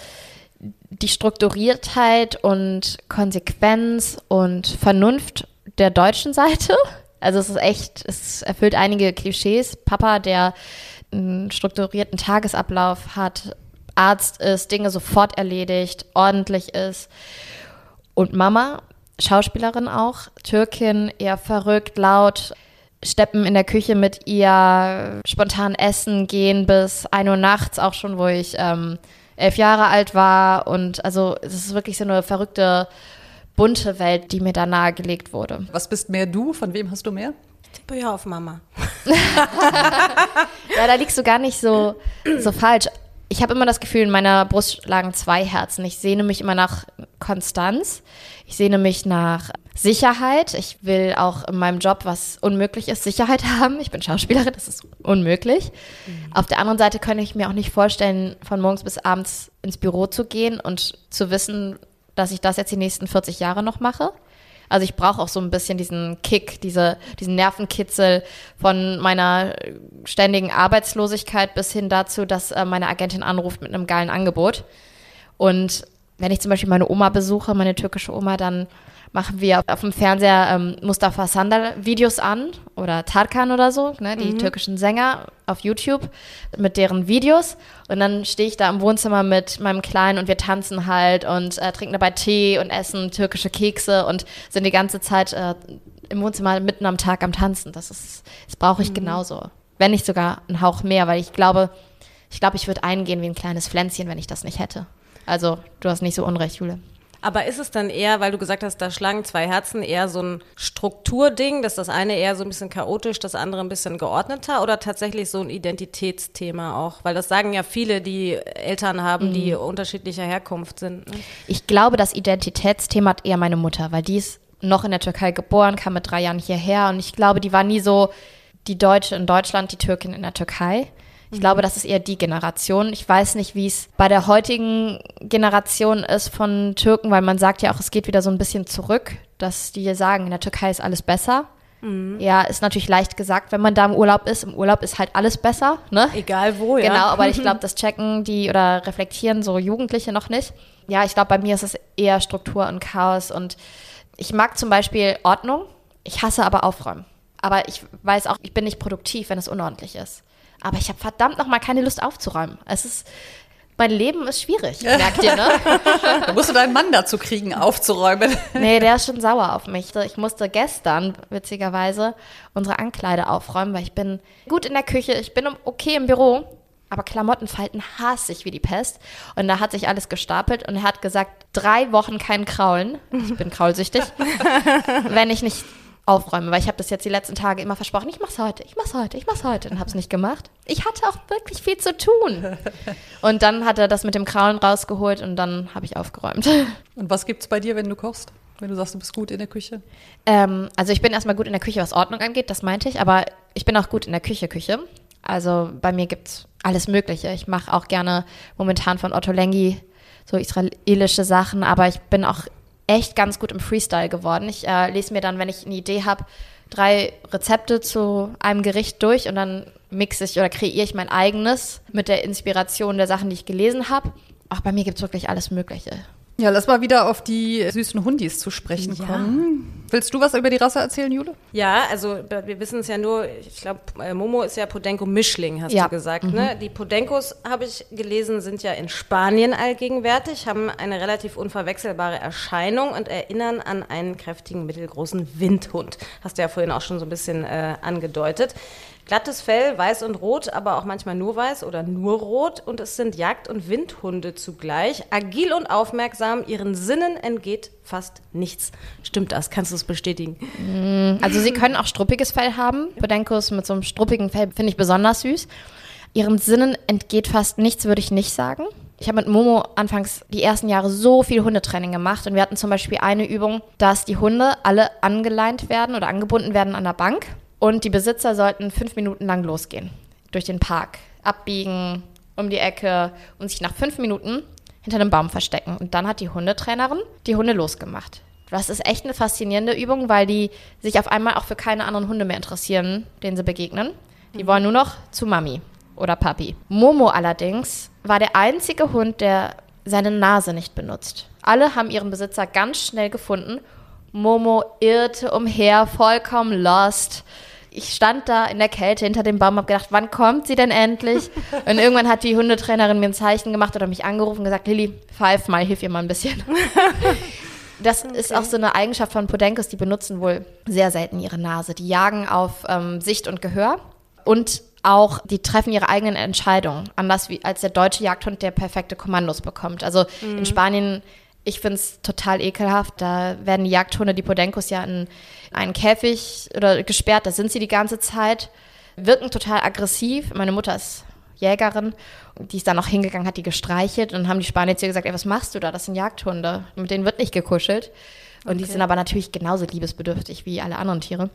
die Strukturiertheit und Konsequenz und Vernunft der deutschen Seite. Also es ist echt, es erfüllt einige Klischees. Papa, der einen strukturierten Tagesablauf hat, Arzt ist, Dinge sofort erledigt, ordentlich ist. Und Mama, Schauspielerin auch, Türkin, eher verrückt, laut, steppen in der Küche mit ihr, spontan essen gehen bis 1 Uhr nachts, auch schon, wo ich ähm, elf Jahre alt war. Und also es ist wirklich so eine verrückte, bunte Welt, die mir da nahegelegt wurde. Was bist mehr du? Von wem hast du mehr? tippe ja auf Mama. ja, da liegst du gar nicht so, so falsch ich habe immer das Gefühl, in meiner Brust lagen zwei Herzen. Ich sehne mich immer nach Konstanz. Ich sehne mich nach Sicherheit. Ich will auch in meinem Job, was unmöglich ist, Sicherheit haben. Ich bin Schauspielerin, das ist unmöglich. Mhm. Auf der anderen Seite könnte ich mir auch nicht vorstellen, von morgens bis abends ins Büro zu gehen und zu wissen, dass ich das jetzt die nächsten 40 Jahre noch mache. Also ich brauche auch so ein bisschen diesen Kick, diese, diesen Nervenkitzel von meiner ständigen Arbeitslosigkeit bis hin dazu, dass äh, meine Agentin anruft mit einem geilen Angebot. Und wenn ich zum Beispiel meine Oma besuche, meine türkische Oma, dann machen wir auf dem Fernseher ähm, Mustafa Sandal Videos an oder Tarkan oder so, ne, die mhm. türkischen Sänger auf YouTube mit deren Videos. Und dann stehe ich da im Wohnzimmer mit meinem Kleinen und wir tanzen halt und äh, trinken dabei Tee und essen türkische Kekse und sind die ganze Zeit äh, im Wohnzimmer mitten am Tag am Tanzen. Das ist, das brauche ich mhm. genauso. Wenn nicht sogar einen Hauch mehr, weil ich glaube, ich glaube, ich würde eingehen wie ein kleines Pflänzchen, wenn ich das nicht hätte. Also, du hast nicht so unrecht, Jule. Aber ist es dann eher, weil du gesagt hast, da schlagen zwei Herzen, eher so ein Strukturding, dass das eine eher so ein bisschen chaotisch, das andere ein bisschen geordneter oder tatsächlich so ein Identitätsthema auch? Weil das sagen ja viele, die Eltern haben, mhm. die unterschiedlicher Herkunft sind. Ne? Ich glaube, das Identitätsthema hat eher meine Mutter, weil die ist noch in der Türkei geboren, kam mit drei Jahren hierher und ich glaube, die war nie so die Deutsche in Deutschland, die Türkin in der Türkei. Ich glaube, das ist eher die Generation. Ich weiß nicht, wie es bei der heutigen Generation ist von Türken, weil man sagt ja auch, es geht wieder so ein bisschen zurück, dass die sagen, in der Türkei ist alles besser. Mhm. Ja, ist natürlich leicht gesagt, wenn man da im Urlaub ist. Im Urlaub ist halt alles besser, ne? Egal wo, ja. Genau, aber ich glaube, das checken die oder reflektieren so Jugendliche noch nicht. Ja, ich glaube, bei mir ist es eher Struktur und Chaos und ich mag zum Beispiel Ordnung. Ich hasse aber Aufräumen. Aber ich weiß auch, ich bin nicht produktiv, wenn es unordentlich ist. Aber ich habe verdammt noch mal keine Lust aufzuräumen. Es ist mein Leben ist schwierig, merkt ihr, ne? da musst du deinen Mann dazu kriegen, aufzuräumen. nee, der ist schon sauer auf mich. Ich musste gestern, witzigerweise, unsere Ankleide aufräumen, weil ich bin gut in der Küche, ich bin okay im Büro, aber Klamottenfalten hasse ich wie die Pest. Und da hat sich alles gestapelt und er hat gesagt, drei Wochen kein Kraulen. Ich bin kraulsüchtig. wenn ich nicht aufräume, weil ich habe das jetzt die letzten Tage immer versprochen, ich mach's heute, ich mach's heute, ich mach's heute und habe es nicht gemacht. Ich hatte auch wirklich viel zu tun. Und dann hat er das mit dem Kraulen rausgeholt und dann habe ich aufgeräumt. Und was gibt's bei dir, wenn du kochst? Wenn du sagst, du bist gut in der Küche? Ähm, also ich bin erstmal gut in der Küche, was Ordnung angeht, das meinte ich, aber ich bin auch gut in der Küche, Küche. Also bei mir gibt's alles Mögliche. Ich mache auch gerne momentan von Otto Lengi so israelische Sachen, aber ich bin auch echt ganz gut im Freestyle geworden. Ich äh, lese mir dann, wenn ich eine Idee habe, drei Rezepte zu einem Gericht durch und dann mixe ich oder kreiere ich mein eigenes mit der Inspiration der Sachen, die ich gelesen habe. Auch bei mir gibt es wirklich alles Mögliche. Ja, lass mal wieder auf die süßen Hundis zu sprechen Ja. kommen. Willst du was über die Rasse erzählen, Jule? Ja, also wir wissen es ja nur, ich glaube, Momo ist ja Podenco-Mischling, hast Ja. du gesagt. Ne? Die Podencos, habe ich gelesen, sind ja in Spanien allgegenwärtig, haben eine relativ unverwechselbare Erscheinung und erinnern an einen kräftigen, mittelgroßen Windhund. Hast du ja vorhin auch schon so ein bisschen äh, angedeutet. Glattes Fell, weiß und rot, aber auch manchmal nur weiß oder nur rot. Und es sind Jagd- und Windhunde zugleich. Agil und aufmerksam, ihren Sinnen entgeht fast nichts. Stimmt das? Kannst du es bestätigen? Also sie können auch struppiges Fell haben. Podencos mit so einem struppigen Fell finde ich besonders süß. Ihren Sinnen entgeht fast nichts, würde ich nicht sagen. Ich habe mit Momo anfangs die ersten Jahre so viel Hundetraining gemacht und wir hatten zum Beispiel eine Übung, dass die Hunde alle angeleint werden oder angebunden werden an der Bank und die Besitzer sollten fünf Minuten lang losgehen durch den Park, abbiegen, um die Ecke und sich nach fünf Minuten hinter einem Baum verstecken. Und dann hat die Hundetrainerin die Hunde losgemacht. Das ist echt eine faszinierende Übung, weil die sich auf einmal auch für keine anderen Hunde mehr interessieren, denen sie begegnen. Die wollen nur noch zu Mami oder Papi. Momo allerdings war der einzige Hund, der seine Nase nicht benutzt. Alle haben ihren Besitzer ganz schnell gefunden. Momo irrte umher, vollkommen lost. Ich stand da in der Kälte hinter dem Baum, hab gedacht, wann kommt sie denn endlich? Und irgendwann hat die Hundetrainerin mir ein Zeichen gemacht oder mich angerufen und gesagt, Lilly, pfeif mal, hilf ihr mal ein bisschen. Das ist auch so eine Eigenschaft von Podencos, die benutzen wohl sehr selten ihre Nase. Die jagen auf ähm, Sicht und Gehör und auch, die treffen ihre eigenen Entscheidungen, anders wie als der deutsche Jagdhund, der perfekte Kommandos bekommt. Also in Spanien, ich finde es total ekelhaft, da werden die Jagdhunde, die Podencos ja in einen Käfig oder gesperrt, da sind sie die ganze Zeit, wirken total aggressiv. Meine Mutter ist Jägerin, die ist dann noch hingegangen, hat die gestreichelt und haben die Spanier zu ihr gesagt, ey, was machst du da? Das sind Jagdhunde. Mit denen wird nicht gekuschelt. Und die sind aber natürlich genauso liebesbedürftig wie alle anderen Tiere.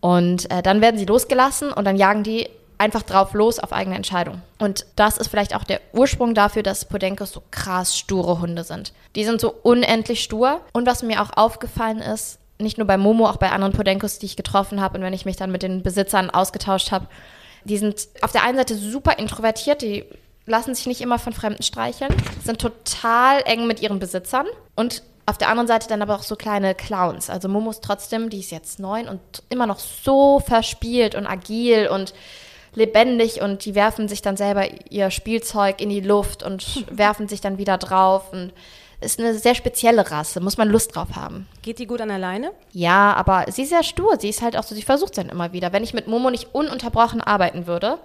Und äh, dann werden sie losgelassen und dann jagen die einfach drauf los auf eigene Entscheidung. Und das ist vielleicht auch der Ursprung dafür, dass Podencos so krass sture Hunde sind. Die sind so unendlich stur. Und was mir auch aufgefallen ist, nicht nur bei Momo, auch bei anderen Podencos, die ich getroffen habe und wenn ich mich dann mit den Besitzern ausgetauscht habe, die sind auf der einen Seite super introvertiert, die lassen sich nicht immer von Fremden streicheln, sind total eng mit ihren Besitzern und auf der anderen Seite dann aber auch so kleine Clowns. Also Momo ist trotzdem, die ist jetzt neun und immer noch so verspielt und agil und lebendig und die werfen sich dann selber ihr Spielzeug in die Luft und werfen sich dann wieder drauf und ist eine sehr spezielle Rasse, muss man Lust drauf haben. Geht die gut an alleine? Ja, aber sie ist sehr stur. Sie ist halt auch so, sie versucht es dann immer wieder. Wenn ich mit Momo nicht ununterbrochen arbeiten würde,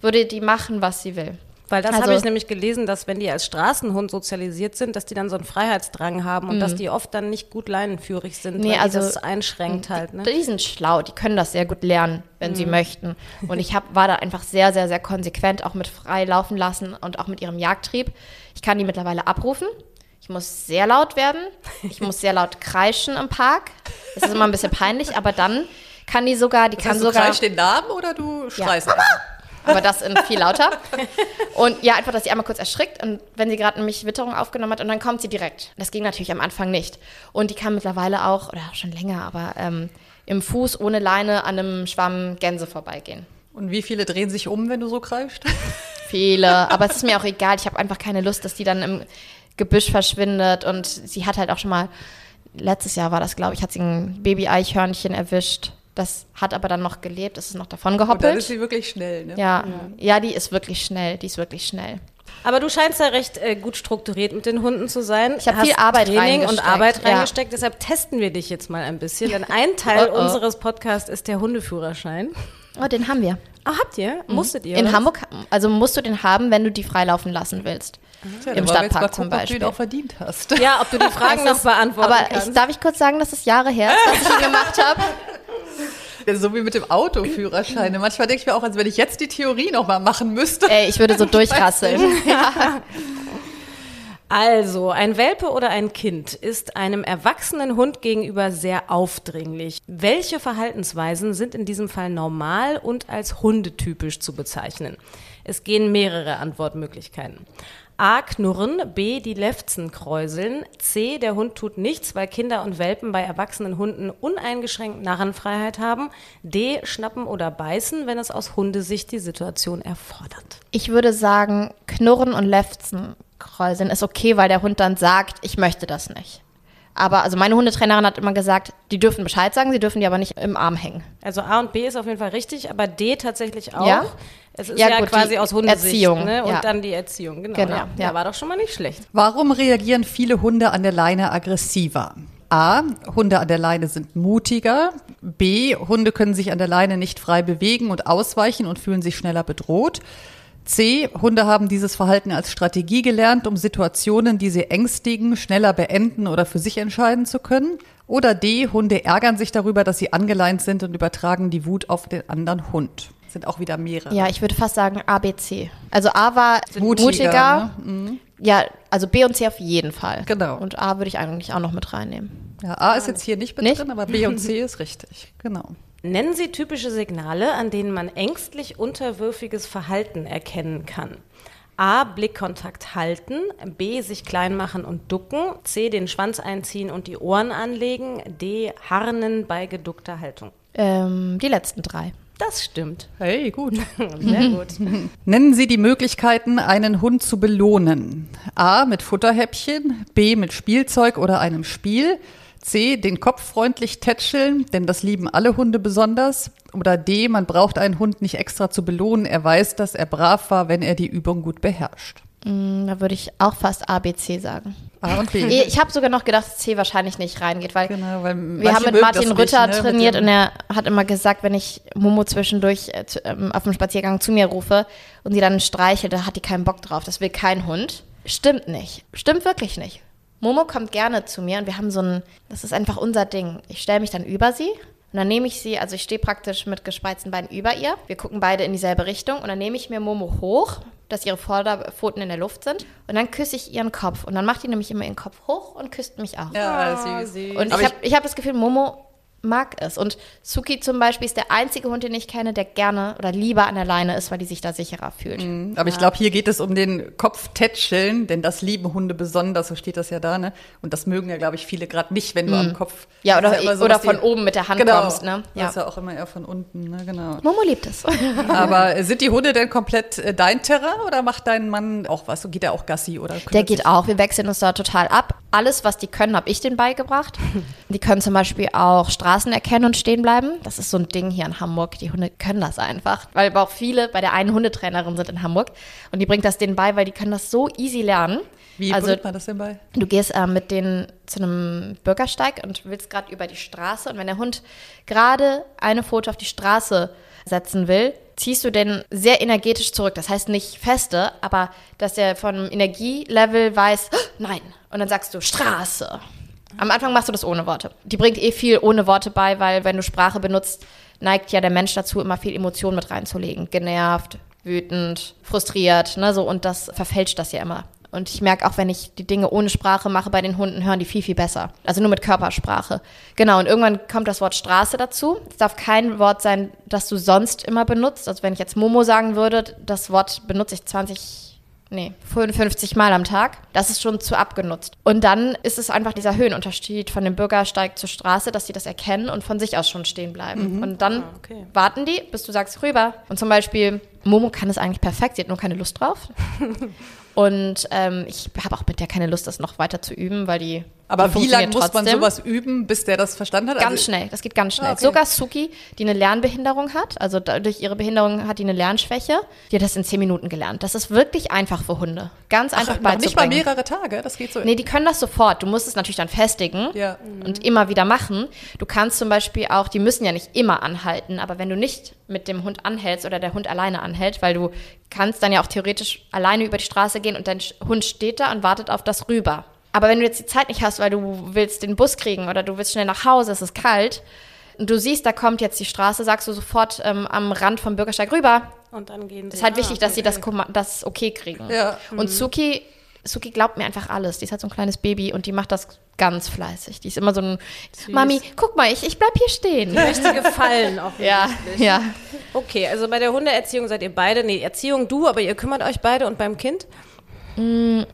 würde die machen, was sie will. Weil das Also- habe ich nämlich gelesen, dass wenn die als Straßenhund sozialisiert sind, dass die dann so einen Freiheitsdrang haben und dass die oft dann nicht gut leinenführig sind, Nee, weil also- die das einschränkt halt. Ne? Die sind schlau, die können das sehr gut lernen, wenn sie möchten. Und ich hab, war da einfach sehr, sehr, sehr konsequent, auch mit frei laufen lassen und auch mit ihrem Jagdtrieb. Ich kann die mittlerweile abrufen. Ich muss sehr laut werden. Ich muss sehr laut kreischen im Park. Das ist immer ein bisschen peinlich, aber dann kann die sogar, die Das kann heißt, du sogar. kreischst den Namen oder du schreist einfach? Aber das in viel lauter. Und ja, einfach, dass sie einmal kurz erschrickt und wenn sie gerade nämlich Witterung aufgenommen hat und dann kommt sie direkt. Das ging natürlich am Anfang nicht. Und die kann mittlerweile auch, oder schon länger, aber ähm, im Fuß ohne Leine an einem Schwamm Gänse vorbeigehen. Und wie viele drehen sich um, wenn du so kreischst? Viele, aber es ist mir auch egal. Ich habe einfach keine Lust, dass die dann im Gebüsch verschwindet. Und sie hat halt auch schon mal, letztes Jahr war das, glaube ich, hat sie ein Baby-Eichhörnchen erwischt. Das hat aber dann noch gelebt, es ist noch davon Und dann gehoppelt. ist sie wirklich schnell, ne? Ja, ja, die ist wirklich schnell, die ist wirklich schnell. Aber du scheinst ja recht äh, gut strukturiert mit den Hunden zu sein. Ich hab Hast viel Arbeit Training und reingesteckt, Arbeit ja. reingesteckt. Deshalb testen wir dich jetzt mal ein bisschen. Denn ein Teil Oh, oh. unseres Podcasts ist der Hundeführerschein. Oh, den haben wir. Ah, habt ihr? Musstet ihr? In oder? Hamburg, also musst du den haben, wenn du die freilaufen lassen willst. Tja, Im Stadtpark zum gucken, Ob du Beispiel. ihn auch verdient hast. Ja, ob du die Fragen noch beantworten Aber kannst. ich, darf ich kurz sagen, dass es Jahre her ist, dass ich ihn gemacht habe? Ja, so wie mit dem Autoführerschein. Manchmal denke ich mir auch, als wenn ich jetzt die Theorie noch mal machen müsste. Ey, ich würde so durchrasseln. Also, ein Welpe oder ein Kind ist einem erwachsenen Hund gegenüber sehr aufdringlich. Welche Verhaltensweisen sind in diesem Fall normal und als hundetypisch zu bezeichnen? Es gehen mehrere Antwortmöglichkeiten. A. Knurren, B. Die Lefzen kräuseln, C. Der Hund tut nichts, weil Kinder und Welpen bei erwachsenen Hunden uneingeschränkt Narrenfreiheit haben, D. Schnappen oder beißen, wenn es aus Hundesicht die Situation erfordert. Ich würde sagen, Knurren und Lefzen kräuseln ist okay, weil der Hund dann sagt, ich möchte das nicht. Aber also meine Hundetrainerin hat immer gesagt, die dürfen Bescheid sagen, sie dürfen die aber nicht im Arm hängen. Also A und B ist auf jeden Fall richtig, aber D tatsächlich auch. Ja? Es ist Ja, ja, gut, quasi aus Hundesicht. Erziehung, Ne? Und ja. dann die Erziehung, genau. Genau, ja. ja. ja, war doch schon mal nicht schlecht. Warum reagieren viele Hunde an der Leine aggressiver? A. Hunde an der Leine sind mutiger. B. Hunde können sich an der Leine nicht frei bewegen und ausweichen und fühlen sich schneller bedroht. C. Hunde haben dieses Verhalten als Strategie gelernt, um Situationen, die sie ängstigen, schneller beenden oder für sich entscheiden zu können. Oder D. Hunde ärgern sich darüber, dass sie angeleint sind und übertragen die Wut auf den anderen Hund. Sind auch wieder mehrere. Ja, ich würde fast sagen A, B, C. Also A war Mutiger, mutiger. ne? Ja, also B und C auf jeden Fall. Genau. Und A würde ich eigentlich auch noch mit reinnehmen. Ja, A ist jetzt hier nicht mit Nicht? drin, aber B und C ist richtig. Genau. Nennen Sie typische Signale, an denen man ängstlich unterwürfiges Verhalten erkennen kann. A. Blickkontakt halten. B. Sich klein machen und ducken. C. Den Schwanz einziehen und die Ohren anlegen. D. Harnen bei geduckter Haltung. Ähm, die letzten drei. Das stimmt. Hey, gut. Sehr gut. Nennen Sie die Möglichkeiten, einen Hund zu belohnen. A. Mit Futterhäppchen, B. mit Spielzeug oder einem Spiel, C. Den Kopf freundlich tätscheln, denn das lieben alle Hunde besonders. Oder D. Man braucht einen Hund nicht extra zu belohnen, er weiß, dass er brav war, wenn er die Übung gut beherrscht. Hm, Da würde ich auch fast A, B, C sagen. A und B. Ich habe sogar noch gedacht, dass C wahrscheinlich nicht reingeht, weil Genau, weil wir haben mit Martin Rütter nicht, ne, trainiert und er hat immer gesagt, wenn ich Momo zwischendurch äh, zu- ähm, auf dem Spaziergang zu mir rufe und sie dann streichelt, da hat die keinen Bock drauf. Das will kein Hund. Stimmt nicht. Stimmt wirklich nicht. Momo kommt gerne zu mir und wir haben so ein, das ist einfach unser Ding. Ich stelle mich dann über sie und dann nehme ich sie, also ich stehe praktisch mit gespreizten Beinen über ihr. Wir gucken beide in dieselbe Richtung und dann nehme ich mir Momo hoch, dass ihre Vorderpfoten in der Luft sind und dann küsse ich ihren Kopf und dann macht die nämlich immer ihren Kopf hoch und küsst mich auch. Ja, süß. Und ich habe ich hab das Gefühl, Momo mag es. Und Suki zum Beispiel ist der einzige Hund, den ich kenne, der gerne oder lieber an der Leine ist, weil die sich da sicherer fühlt. Aber ich glaube, hier geht es um den Kopftätscheln, denn das lieben Hunde besonders, so steht das ja da, ne? Und das mögen ja, glaube ich, viele gerade nicht, wenn du am Kopf. Mhm. Ja, oder- ist immer oder von oben mit der Hand genau, kommst, ne? Ja. Ja. Das ist ja auch immer eher von unten, ne? Genau. Momo liebt es. Aber sind die Hunde denn komplett äh, dein Terrain oder macht dein Mann auch was? Geht er auch Gassi oder? Der geht auch. Wir wechseln uns da total ab. Alles, was die können, habe ich denen beigebracht. Die können zum Beispiel auch Straßen erkennen und stehen bleiben. Das ist so ein Ding hier in Hamburg. Die Hunde können das einfach. Weil aber auch viele bei der einen Hundetrainerin sind in Hamburg. Und die bringt das denen bei, weil die können das so easy lernen. Wie also bringt man das denn bei? Du gehst äh, mit denen zu einem Bürgersteig und willst gerade über die Straße. Und wenn der Hund gerade eine Pfote auf die Straße setzen will, ziehst du den sehr energetisch zurück. Das heißt nicht feste, aber dass er vom Energielevel weiß, "Oh, nein. Und dann sagst du Straße. Am Anfang machst du das ohne Worte. Die bringt eh viel ohne Worte bei, weil wenn du Sprache benutzt, neigt ja der Mensch dazu, immer viel Emotion mit reinzulegen. Genervt, wütend, frustriert, ne, so. Und das verfälscht das ja immer. Und ich merke auch, wenn ich die Dinge ohne Sprache mache bei den Hunden, hören die viel, viel besser. Also nur mit Körpersprache. Genau, und irgendwann kommt das Wort Straße dazu. Es darf kein Wort sein, das du sonst immer benutzt. Also wenn ich jetzt Momo sagen würde, das Wort benutze ich 20, nee, 55 Mal am Tag. Das ist schon zu abgenutzt. Und dann ist es einfach dieser Höhenunterschied von dem Bürgersteig zur Straße, dass die das erkennen und von sich aus schon stehen bleiben. Und dann okay. warten die, bis du sagst rüber. Und zum Beispiel, Momo kann es eigentlich perfekt, sie hat nur keine Lust drauf. Und ähm, ich habe auch mit der keine Lust, das noch weiter zu üben, weil die. Aber wie lange muss man sowas üben, bis der das verstanden hat? Ganz Also- schnell, das geht ganz schnell. Ah, okay. Sogar Suki, die eine Lernbehinderung hat, also durch ihre Behinderung hat die eine Lernschwäche, die hat das in zehn Minuten gelernt. Das ist wirklich einfach für Hunde. Ganz einfach Ach, noch nicht mal beizubringen. mehrere Tage, das geht so. Nee, die können das sofort. Du musst es natürlich dann festigen Ja. und immer wieder machen. Du kannst zum Beispiel auch, die müssen ja nicht immer anhalten, aber wenn du nicht mit dem Hund anhältst oder der Hund alleine anhält, weil du kannst dann ja auch theoretisch alleine über die Straße gehen und dein Hund steht da und wartet auf das rüber. Aber wenn du jetzt die Zeit nicht hast, weil du willst den Bus kriegen oder du willst schnell nach Hause, es ist kalt, Und du siehst, da kommt jetzt die Straße, sagst du sofort ähm, am Rand vom Bürgersteig rüber. Und dann gehen sie. Es ist halt ah, wichtig, dass sie das, okay. Das okay kriegen. Ja. Und Suki, Suki glaubt mir einfach alles. Die ist halt so ein kleines Baby und die macht das ganz fleißig. Die ist immer so ein, Mami, guck mal, ich, ich bleib hier stehen. Möchte gefallen ja, offensichtlich. ja. Okay, also bei der Hundeerziehung seid ihr beide, nee, Erziehung du, aber ihr kümmert euch beide und beim Kind?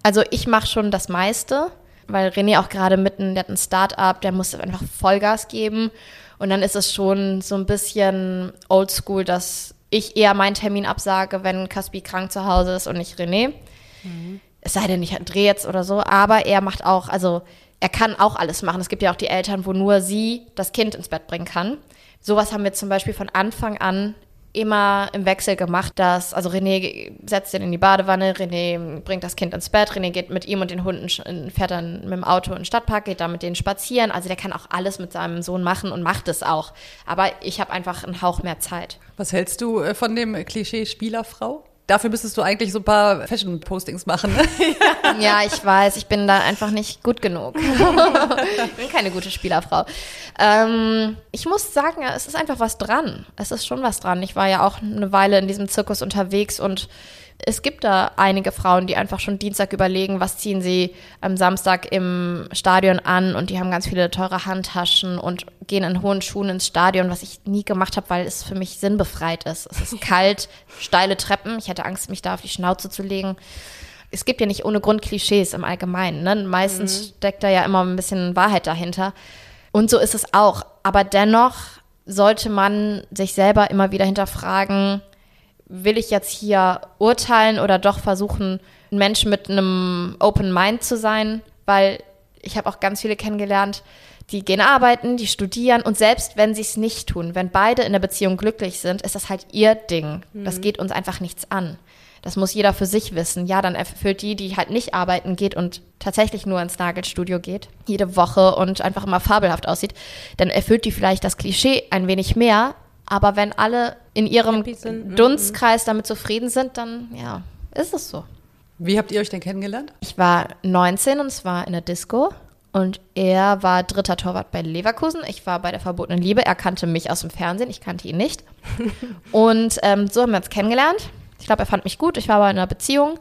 Also ich mache schon das meiste, weil René auch gerade mitten, der hat ein Start-up, der muss einfach Vollgas geben. Und dann ist es schon so ein bisschen oldschool, dass ich eher meinen Termin absage, wenn Caspi krank zu Hause ist und nicht René. Es sei denn, ich drehe jetzt oder so. Aber er macht auch, also er kann auch alles machen. Es gibt ja auch die Eltern, wo nur sie das Kind ins Bett bringen kann. Sowas haben wir zum Beispiel von Anfang an immer im Wechsel gemacht, dass, also René setzt ihn in die Badewanne, René bringt das Kind ins Bett, René geht mit ihm und den Hunden, fährt dann mit dem Auto in den Stadtpark, geht da mit denen spazieren. Also der kann auch alles mit seinem Sohn machen und macht es auch. Aber ich habe einfach einen Hauch mehr Zeit. Was hältst du äh, von dem Klischee Spielerfrau? Dafür müsstest du eigentlich so ein paar Fashion-Postings machen. Ne? Ja, ich weiß, ich bin da einfach nicht gut genug. ich bin keine gute Spielerfrau. Ähm, ich muss sagen, es ist einfach was dran. Es ist schon was dran. Ich war ja auch eine Weile in diesem Zirkus unterwegs und es gibt da einige Frauen, die einfach schon Dienstag überlegen, was ziehen sie am Samstag im Stadion an und die haben ganz viele teure Handtaschen und gehen in hohen Schuhen ins Stadion, was ich nie gemacht habe, weil es für mich sinnbefreit ist. Es ist kalt, steile Treppen. Ich hatte Angst, mich da auf die Schnauze zu legen es gibt ja nicht ohne Grund Klischees im Allgemeinen. Ne? Meistens steckt da ja immer ein bisschen Wahrheit dahinter. Und so ist es auch. Aber dennoch sollte man sich selber immer wieder hinterfragen, will ich jetzt hier urteilen oder doch versuchen, ein Mensch mit einem Open Mind zu sein? Weil ich habe auch ganz viele kennengelernt, die gehen arbeiten, die studieren und selbst wenn sie es nicht tun, wenn beide in der Beziehung glücklich sind, ist das halt ihr Ding. Das geht uns einfach nichts an. Das muss jeder für sich wissen. Ja, dann erfüllt die, die halt nicht arbeiten geht und tatsächlich nur ins Nagelstudio geht, jede Woche und einfach immer fabelhaft aussieht, dann erfüllt die vielleicht das Klischee ein wenig mehr. Aber wenn alle in ihrem sind, mhm. Dunstkreis damit zufrieden sind, dann ja, ist es so. Wie habt ihr euch denn kennengelernt? Ich war 19 und zwar in der Disco. Und er war dritter Torwart bei Leverkusen. Ich war bei der verbotenen Liebe. Er kannte mich aus dem Fernsehen. Ich kannte ihn nicht. und ähm, so haben wir uns kennengelernt. Ich glaube, er fand mich gut. Ich war aber in einer Beziehung.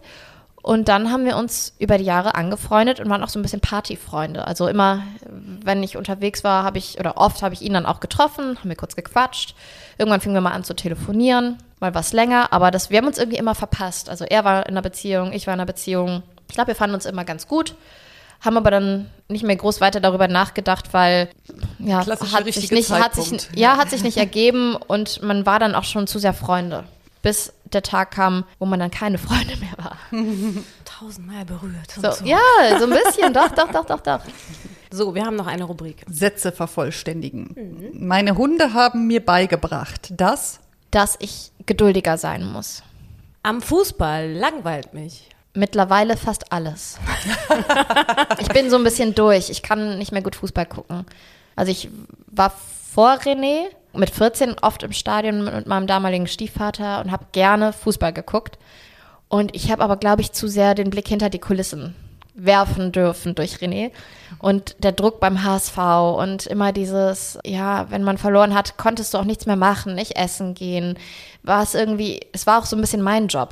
Und dann haben wir uns über die Jahre angefreundet und waren auch so ein bisschen Partyfreunde. Also immer, wenn ich unterwegs war, habe ich, oder oft habe ich ihn dann auch getroffen, haben wir kurz gequatscht. Irgendwann fingen wir mal an zu telefonieren, mal was länger, aber das, wir haben uns irgendwie immer verpasst. Also er war in einer Beziehung, ich war in einer Beziehung. Ich glaube, wir fanden uns immer ganz gut, haben aber dann nicht mehr groß weiter darüber nachgedacht, weil ja, hat sich nicht, hat sich, Zeitpunkt. ja, hat sich nicht ergeben und man war dann auch schon zu sehr Freunde. Bis der Tag kam, wo man dann keine Freunde mehr war. Tausendmal berührt. So, so. ja, so ein bisschen, doch, doch, doch, doch, doch. So, wir haben noch eine Rubrik. Sätze vervollständigen. Meine Hunde haben mir beigebracht, dass Dass ich geduldiger sein muss. Am Fußball langweilt mich. Mittlerweile fast alles. ich bin so ein bisschen durch. Ich kann nicht mehr gut Fußball gucken. Also ich war vor René mit 14 oft im Stadion mit meinem damaligen Stiefvater und habe gerne Fußball geguckt. Und ich habe aber, glaube ich, zu sehr den Blick hinter die Kulissen werfen dürfen durch René. Und der Druck beim HSV und immer dieses, ja, wenn man verloren hat, konntest du auch nichts mehr machen, nicht essen gehen. War es irgendwie, es war auch so ein bisschen mein Job.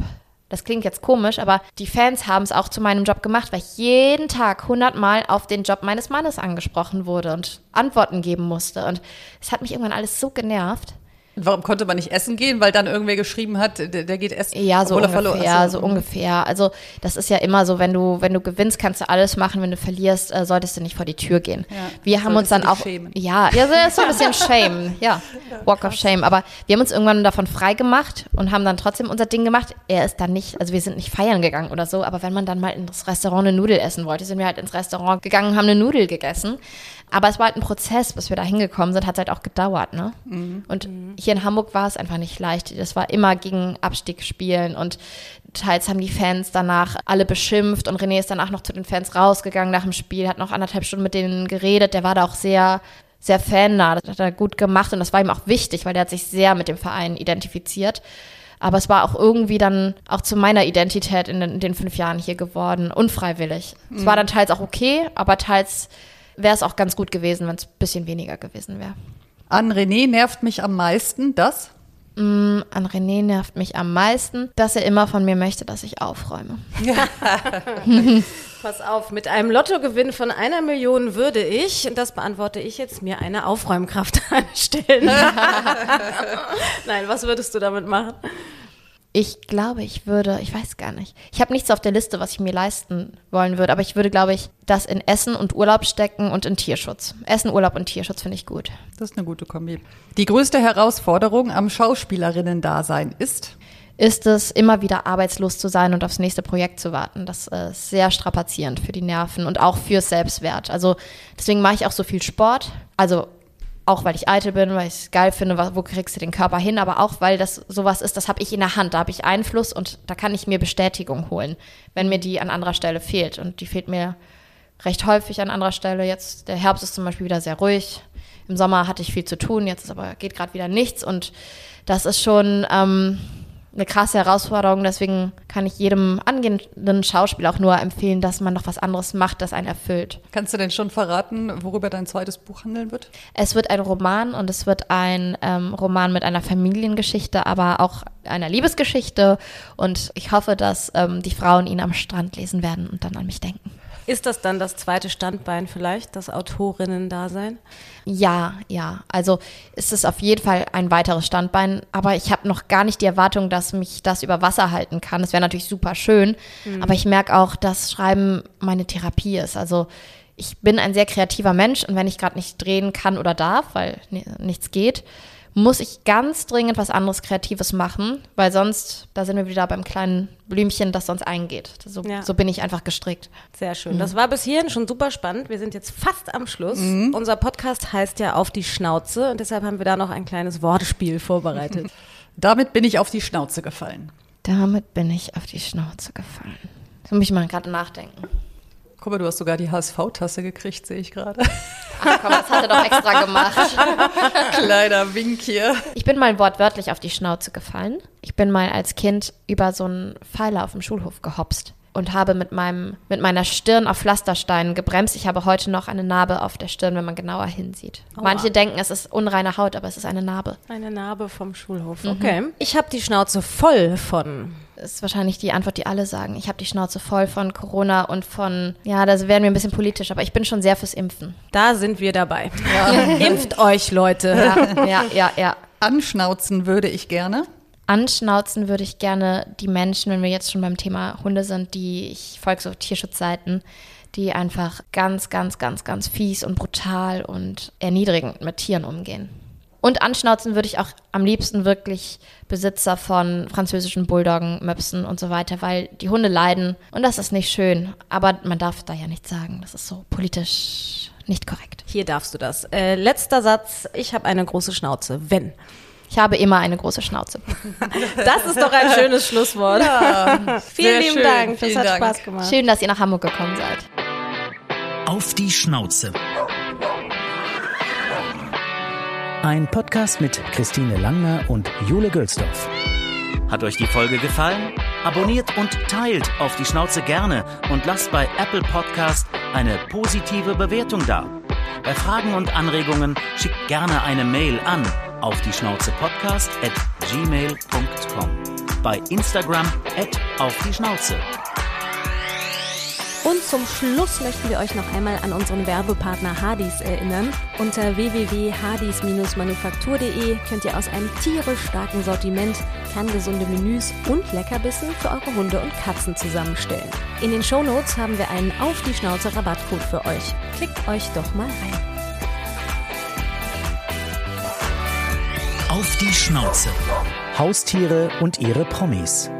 Das klingt jetzt komisch, aber die Fans haben es auch zu meinem Job gemacht, weil ich jeden Tag hundertmal auf den Job meines Mannes angesprochen wurde und Antworten geben musste. Und es hat mich irgendwann alles so genervt. Warum konnte man nicht essen gehen, weil dann irgendwer geschrieben hat, der, der geht essen. Ja, so ungefähr, verloren- so ungefähr. Also das ist ja immer so, wenn du, wenn du gewinnst, kannst du alles machen. Wenn du verlierst, äh, solltest du nicht vor die Tür gehen. Ja, wir haben uns dann auch, schämen. ja, ja, so ist so ein bisschen Shame, ja, Walk of Shame. Aber wir haben uns irgendwann davon frei gemacht und haben dann trotzdem unser Ding gemacht. Er ist dann nicht, also wir sind nicht feiern gegangen oder so. Aber wenn man dann mal ins Restaurant eine Nudel essen wollte, sind wir halt ins Restaurant gegangen haben eine Nudel gegessen. Aber es war halt ein Prozess, bis wir da hingekommen sind, hat halt auch gedauert, ne? Und hier in Hamburg war es einfach nicht leicht. Das war immer gegen Abstieg spielen und teils haben die Fans danach alle beschimpft und René ist danach noch zu den Fans rausgegangen nach dem Spiel, hat noch anderthalb Stunden mit denen geredet. Der war da auch sehr, sehr fannah. Das hat er gut gemacht und das war ihm auch wichtig, weil der hat sich sehr mit dem Verein identifiziert. Aber es war auch irgendwie dann auch zu meiner Identität in den, in den fünf Jahren hier geworden, unfreiwillig. Es war dann teils auch okay, aber teils wäre es auch ganz gut gewesen, wenn es ein bisschen weniger gewesen wäre. An René nervt mich am meisten das. Mm, an René nervt mich am meisten, dass er immer von mir möchte, dass ich aufräume. Pass auf, mit einem Lottogewinn von einer Million würde ich, und das beantworte ich jetzt, mir eine Aufräumkraft anstellen. Nein, was würdest du damit machen? Ich glaube, ich würde, ich weiß gar nicht. Ich habe nichts auf der Liste, was ich mir leisten wollen würde, aber ich würde, glaube ich, das in Essen und Urlaub stecken und in Tierschutz. Essen, Urlaub und Tierschutz finde ich gut. Das ist eine gute Kombi. Die größte Herausforderung am Schauspielerinnen-Dasein ist? Ist es, immer wieder arbeitslos zu sein und aufs nächste Projekt zu warten. Das ist sehr strapazierend für die Nerven und auch fürs Selbstwert. Also deswegen mache ich auch so viel Sport. Also auch weil ich eitel bin, weil ich es geil finde, wo kriegst du den Körper hin, aber auch weil das sowas ist, das habe ich in der Hand, da habe ich Einfluss und da kann ich mir Bestätigung holen, wenn mir die an anderer Stelle fehlt. Und die fehlt mir recht häufig an anderer Stelle. Jetzt, der Herbst ist zum Beispiel wieder sehr ruhig. Im Sommer hatte ich viel zu tun, jetzt ist aber geht gerade wieder nichts und das ist schon ähm, eine krasse Herausforderung. Deswegen kann ich jedem angehenden Schauspieler auch nur empfehlen, dass man noch was anderes macht, das einen erfüllt. Kannst du denn schon verraten, worüber dein zweites Buch handeln wird? Es wird ein Roman und es wird ein ähm, Roman mit einer Familiengeschichte, aber auch einer Liebesgeschichte. Und ich hoffe, dass ähm, die Frauen ihn am Strand lesen werden und dann an mich denken. Ist das dann das zweite Standbein vielleicht, das Autorinnen-Dasein? Ja, ja. Also ist es auf jeden Fall ein weiteres Standbein, aber ich habe noch gar nicht die Erwartung, dass mich das über Wasser halten kann. Das wäre natürlich super schön, mhm. aber ich merke auch, dass Schreiben meine Therapie ist. Also ich bin ein sehr kreativer Mensch und wenn ich gerade nicht drehen kann oder darf, weil nichts geht, muss ich ganz dringend was anderes Kreatives machen, weil sonst, da sind wir wieder beim kleinen Blümchen, das sonst eingeht. So, ja. so bin ich einfach gestrickt. Sehr schön. Mhm. Das war bis hierhin schon super spannend. Wir sind jetzt fast am Schluss. Mhm. Unser Podcast heißt ja Auf die Schnauze und deshalb haben wir da noch ein kleines Wortspiel vorbereitet. Damit bin ich auf die Schnauze gefallen. Damit bin ich auf die Schnauze gefallen. So muss ich mal gerade nachdenken. Guck mal, du hast sogar die HSV-Tasse gekriegt, sehe ich gerade. Ach komm, das hat er doch extra gemacht. Kleiner Wink hier. Ich bin mal wortwörtlich auf die Schnauze gefallen. Ich bin mal als Kind über so einen Pfeiler auf dem Schulhof gehopst und habe mit, meinem, mit meiner Stirn auf Pflastersteinen gebremst. Ich habe heute noch eine Narbe auf der Stirn, wenn man genauer hinsieht. Aua. Manche denken, es ist unreine Haut, aber es ist eine Narbe. Eine Narbe vom Schulhof, mhm. okay. Ich habe die Schnauze voll von ist wahrscheinlich die Antwort, die alle sagen. Ich habe die Schnauze voll von Corona und von, ja, da werden wir ein bisschen politisch, aber ich bin schon sehr fürs Impfen. Da sind wir dabei. Ja. Impft euch, Leute. Ja, ja, ja, ja. Anschnauzen würde ich gerne anschnauzen würde ich gerne die Menschen, wenn wir jetzt schon beim Thema Hunde sind, die ich folge so Tierschutzseiten, die einfach ganz, ganz, ganz, ganz fies und brutal und erniedrigend mit Tieren umgehen. Und anschnauzen würde ich auch am liebsten wirklich Besitzer von französischen Bulldoggen, Möpsen und so weiter, weil die Hunde leiden und das ist nicht schön. Aber man darf da ja nichts sagen. Das ist so politisch nicht korrekt. Hier darfst du das. Äh, letzter Satz. Ich habe eine große Schnauze. Wenn. Ich habe immer eine große Schnauze. Das ist doch ein schönes Schlusswort. Ja, Vielen lieben schön. Dank. Das Vielen hat Dank. Spaß gemacht. Schön, dass ihr nach Hamburg gekommen seid. Auf die Schnauze. Ein Podcast mit Christine Langner und Jule Gülsdorf. Hat euch die Folge gefallen? Abonniert und teilt auf die Schnauze gerne und lasst bei Apple Podcast eine positive Bewertung da. Bei Fragen und Anregungen schickt gerne eine Mail an auf die Schnauze Podcast at gmail.com. Bei Instagram at auf die Schnauze. Und zum Schluss möchten wir euch noch einmal an unseren Werbepartner Hardys erinnern. Unter www.hardys-manufaktur.de könnt ihr aus einem tierisch starken Sortiment kerngesunde Menüs und Leckerbissen für eure Hunde und Katzen zusammenstellen. In den Shownotes haben wir einen Auf die Schnauze Rabattcode für euch. Klickt euch doch mal rein. Auf die Schnauze. Haustiere und ihre Promis.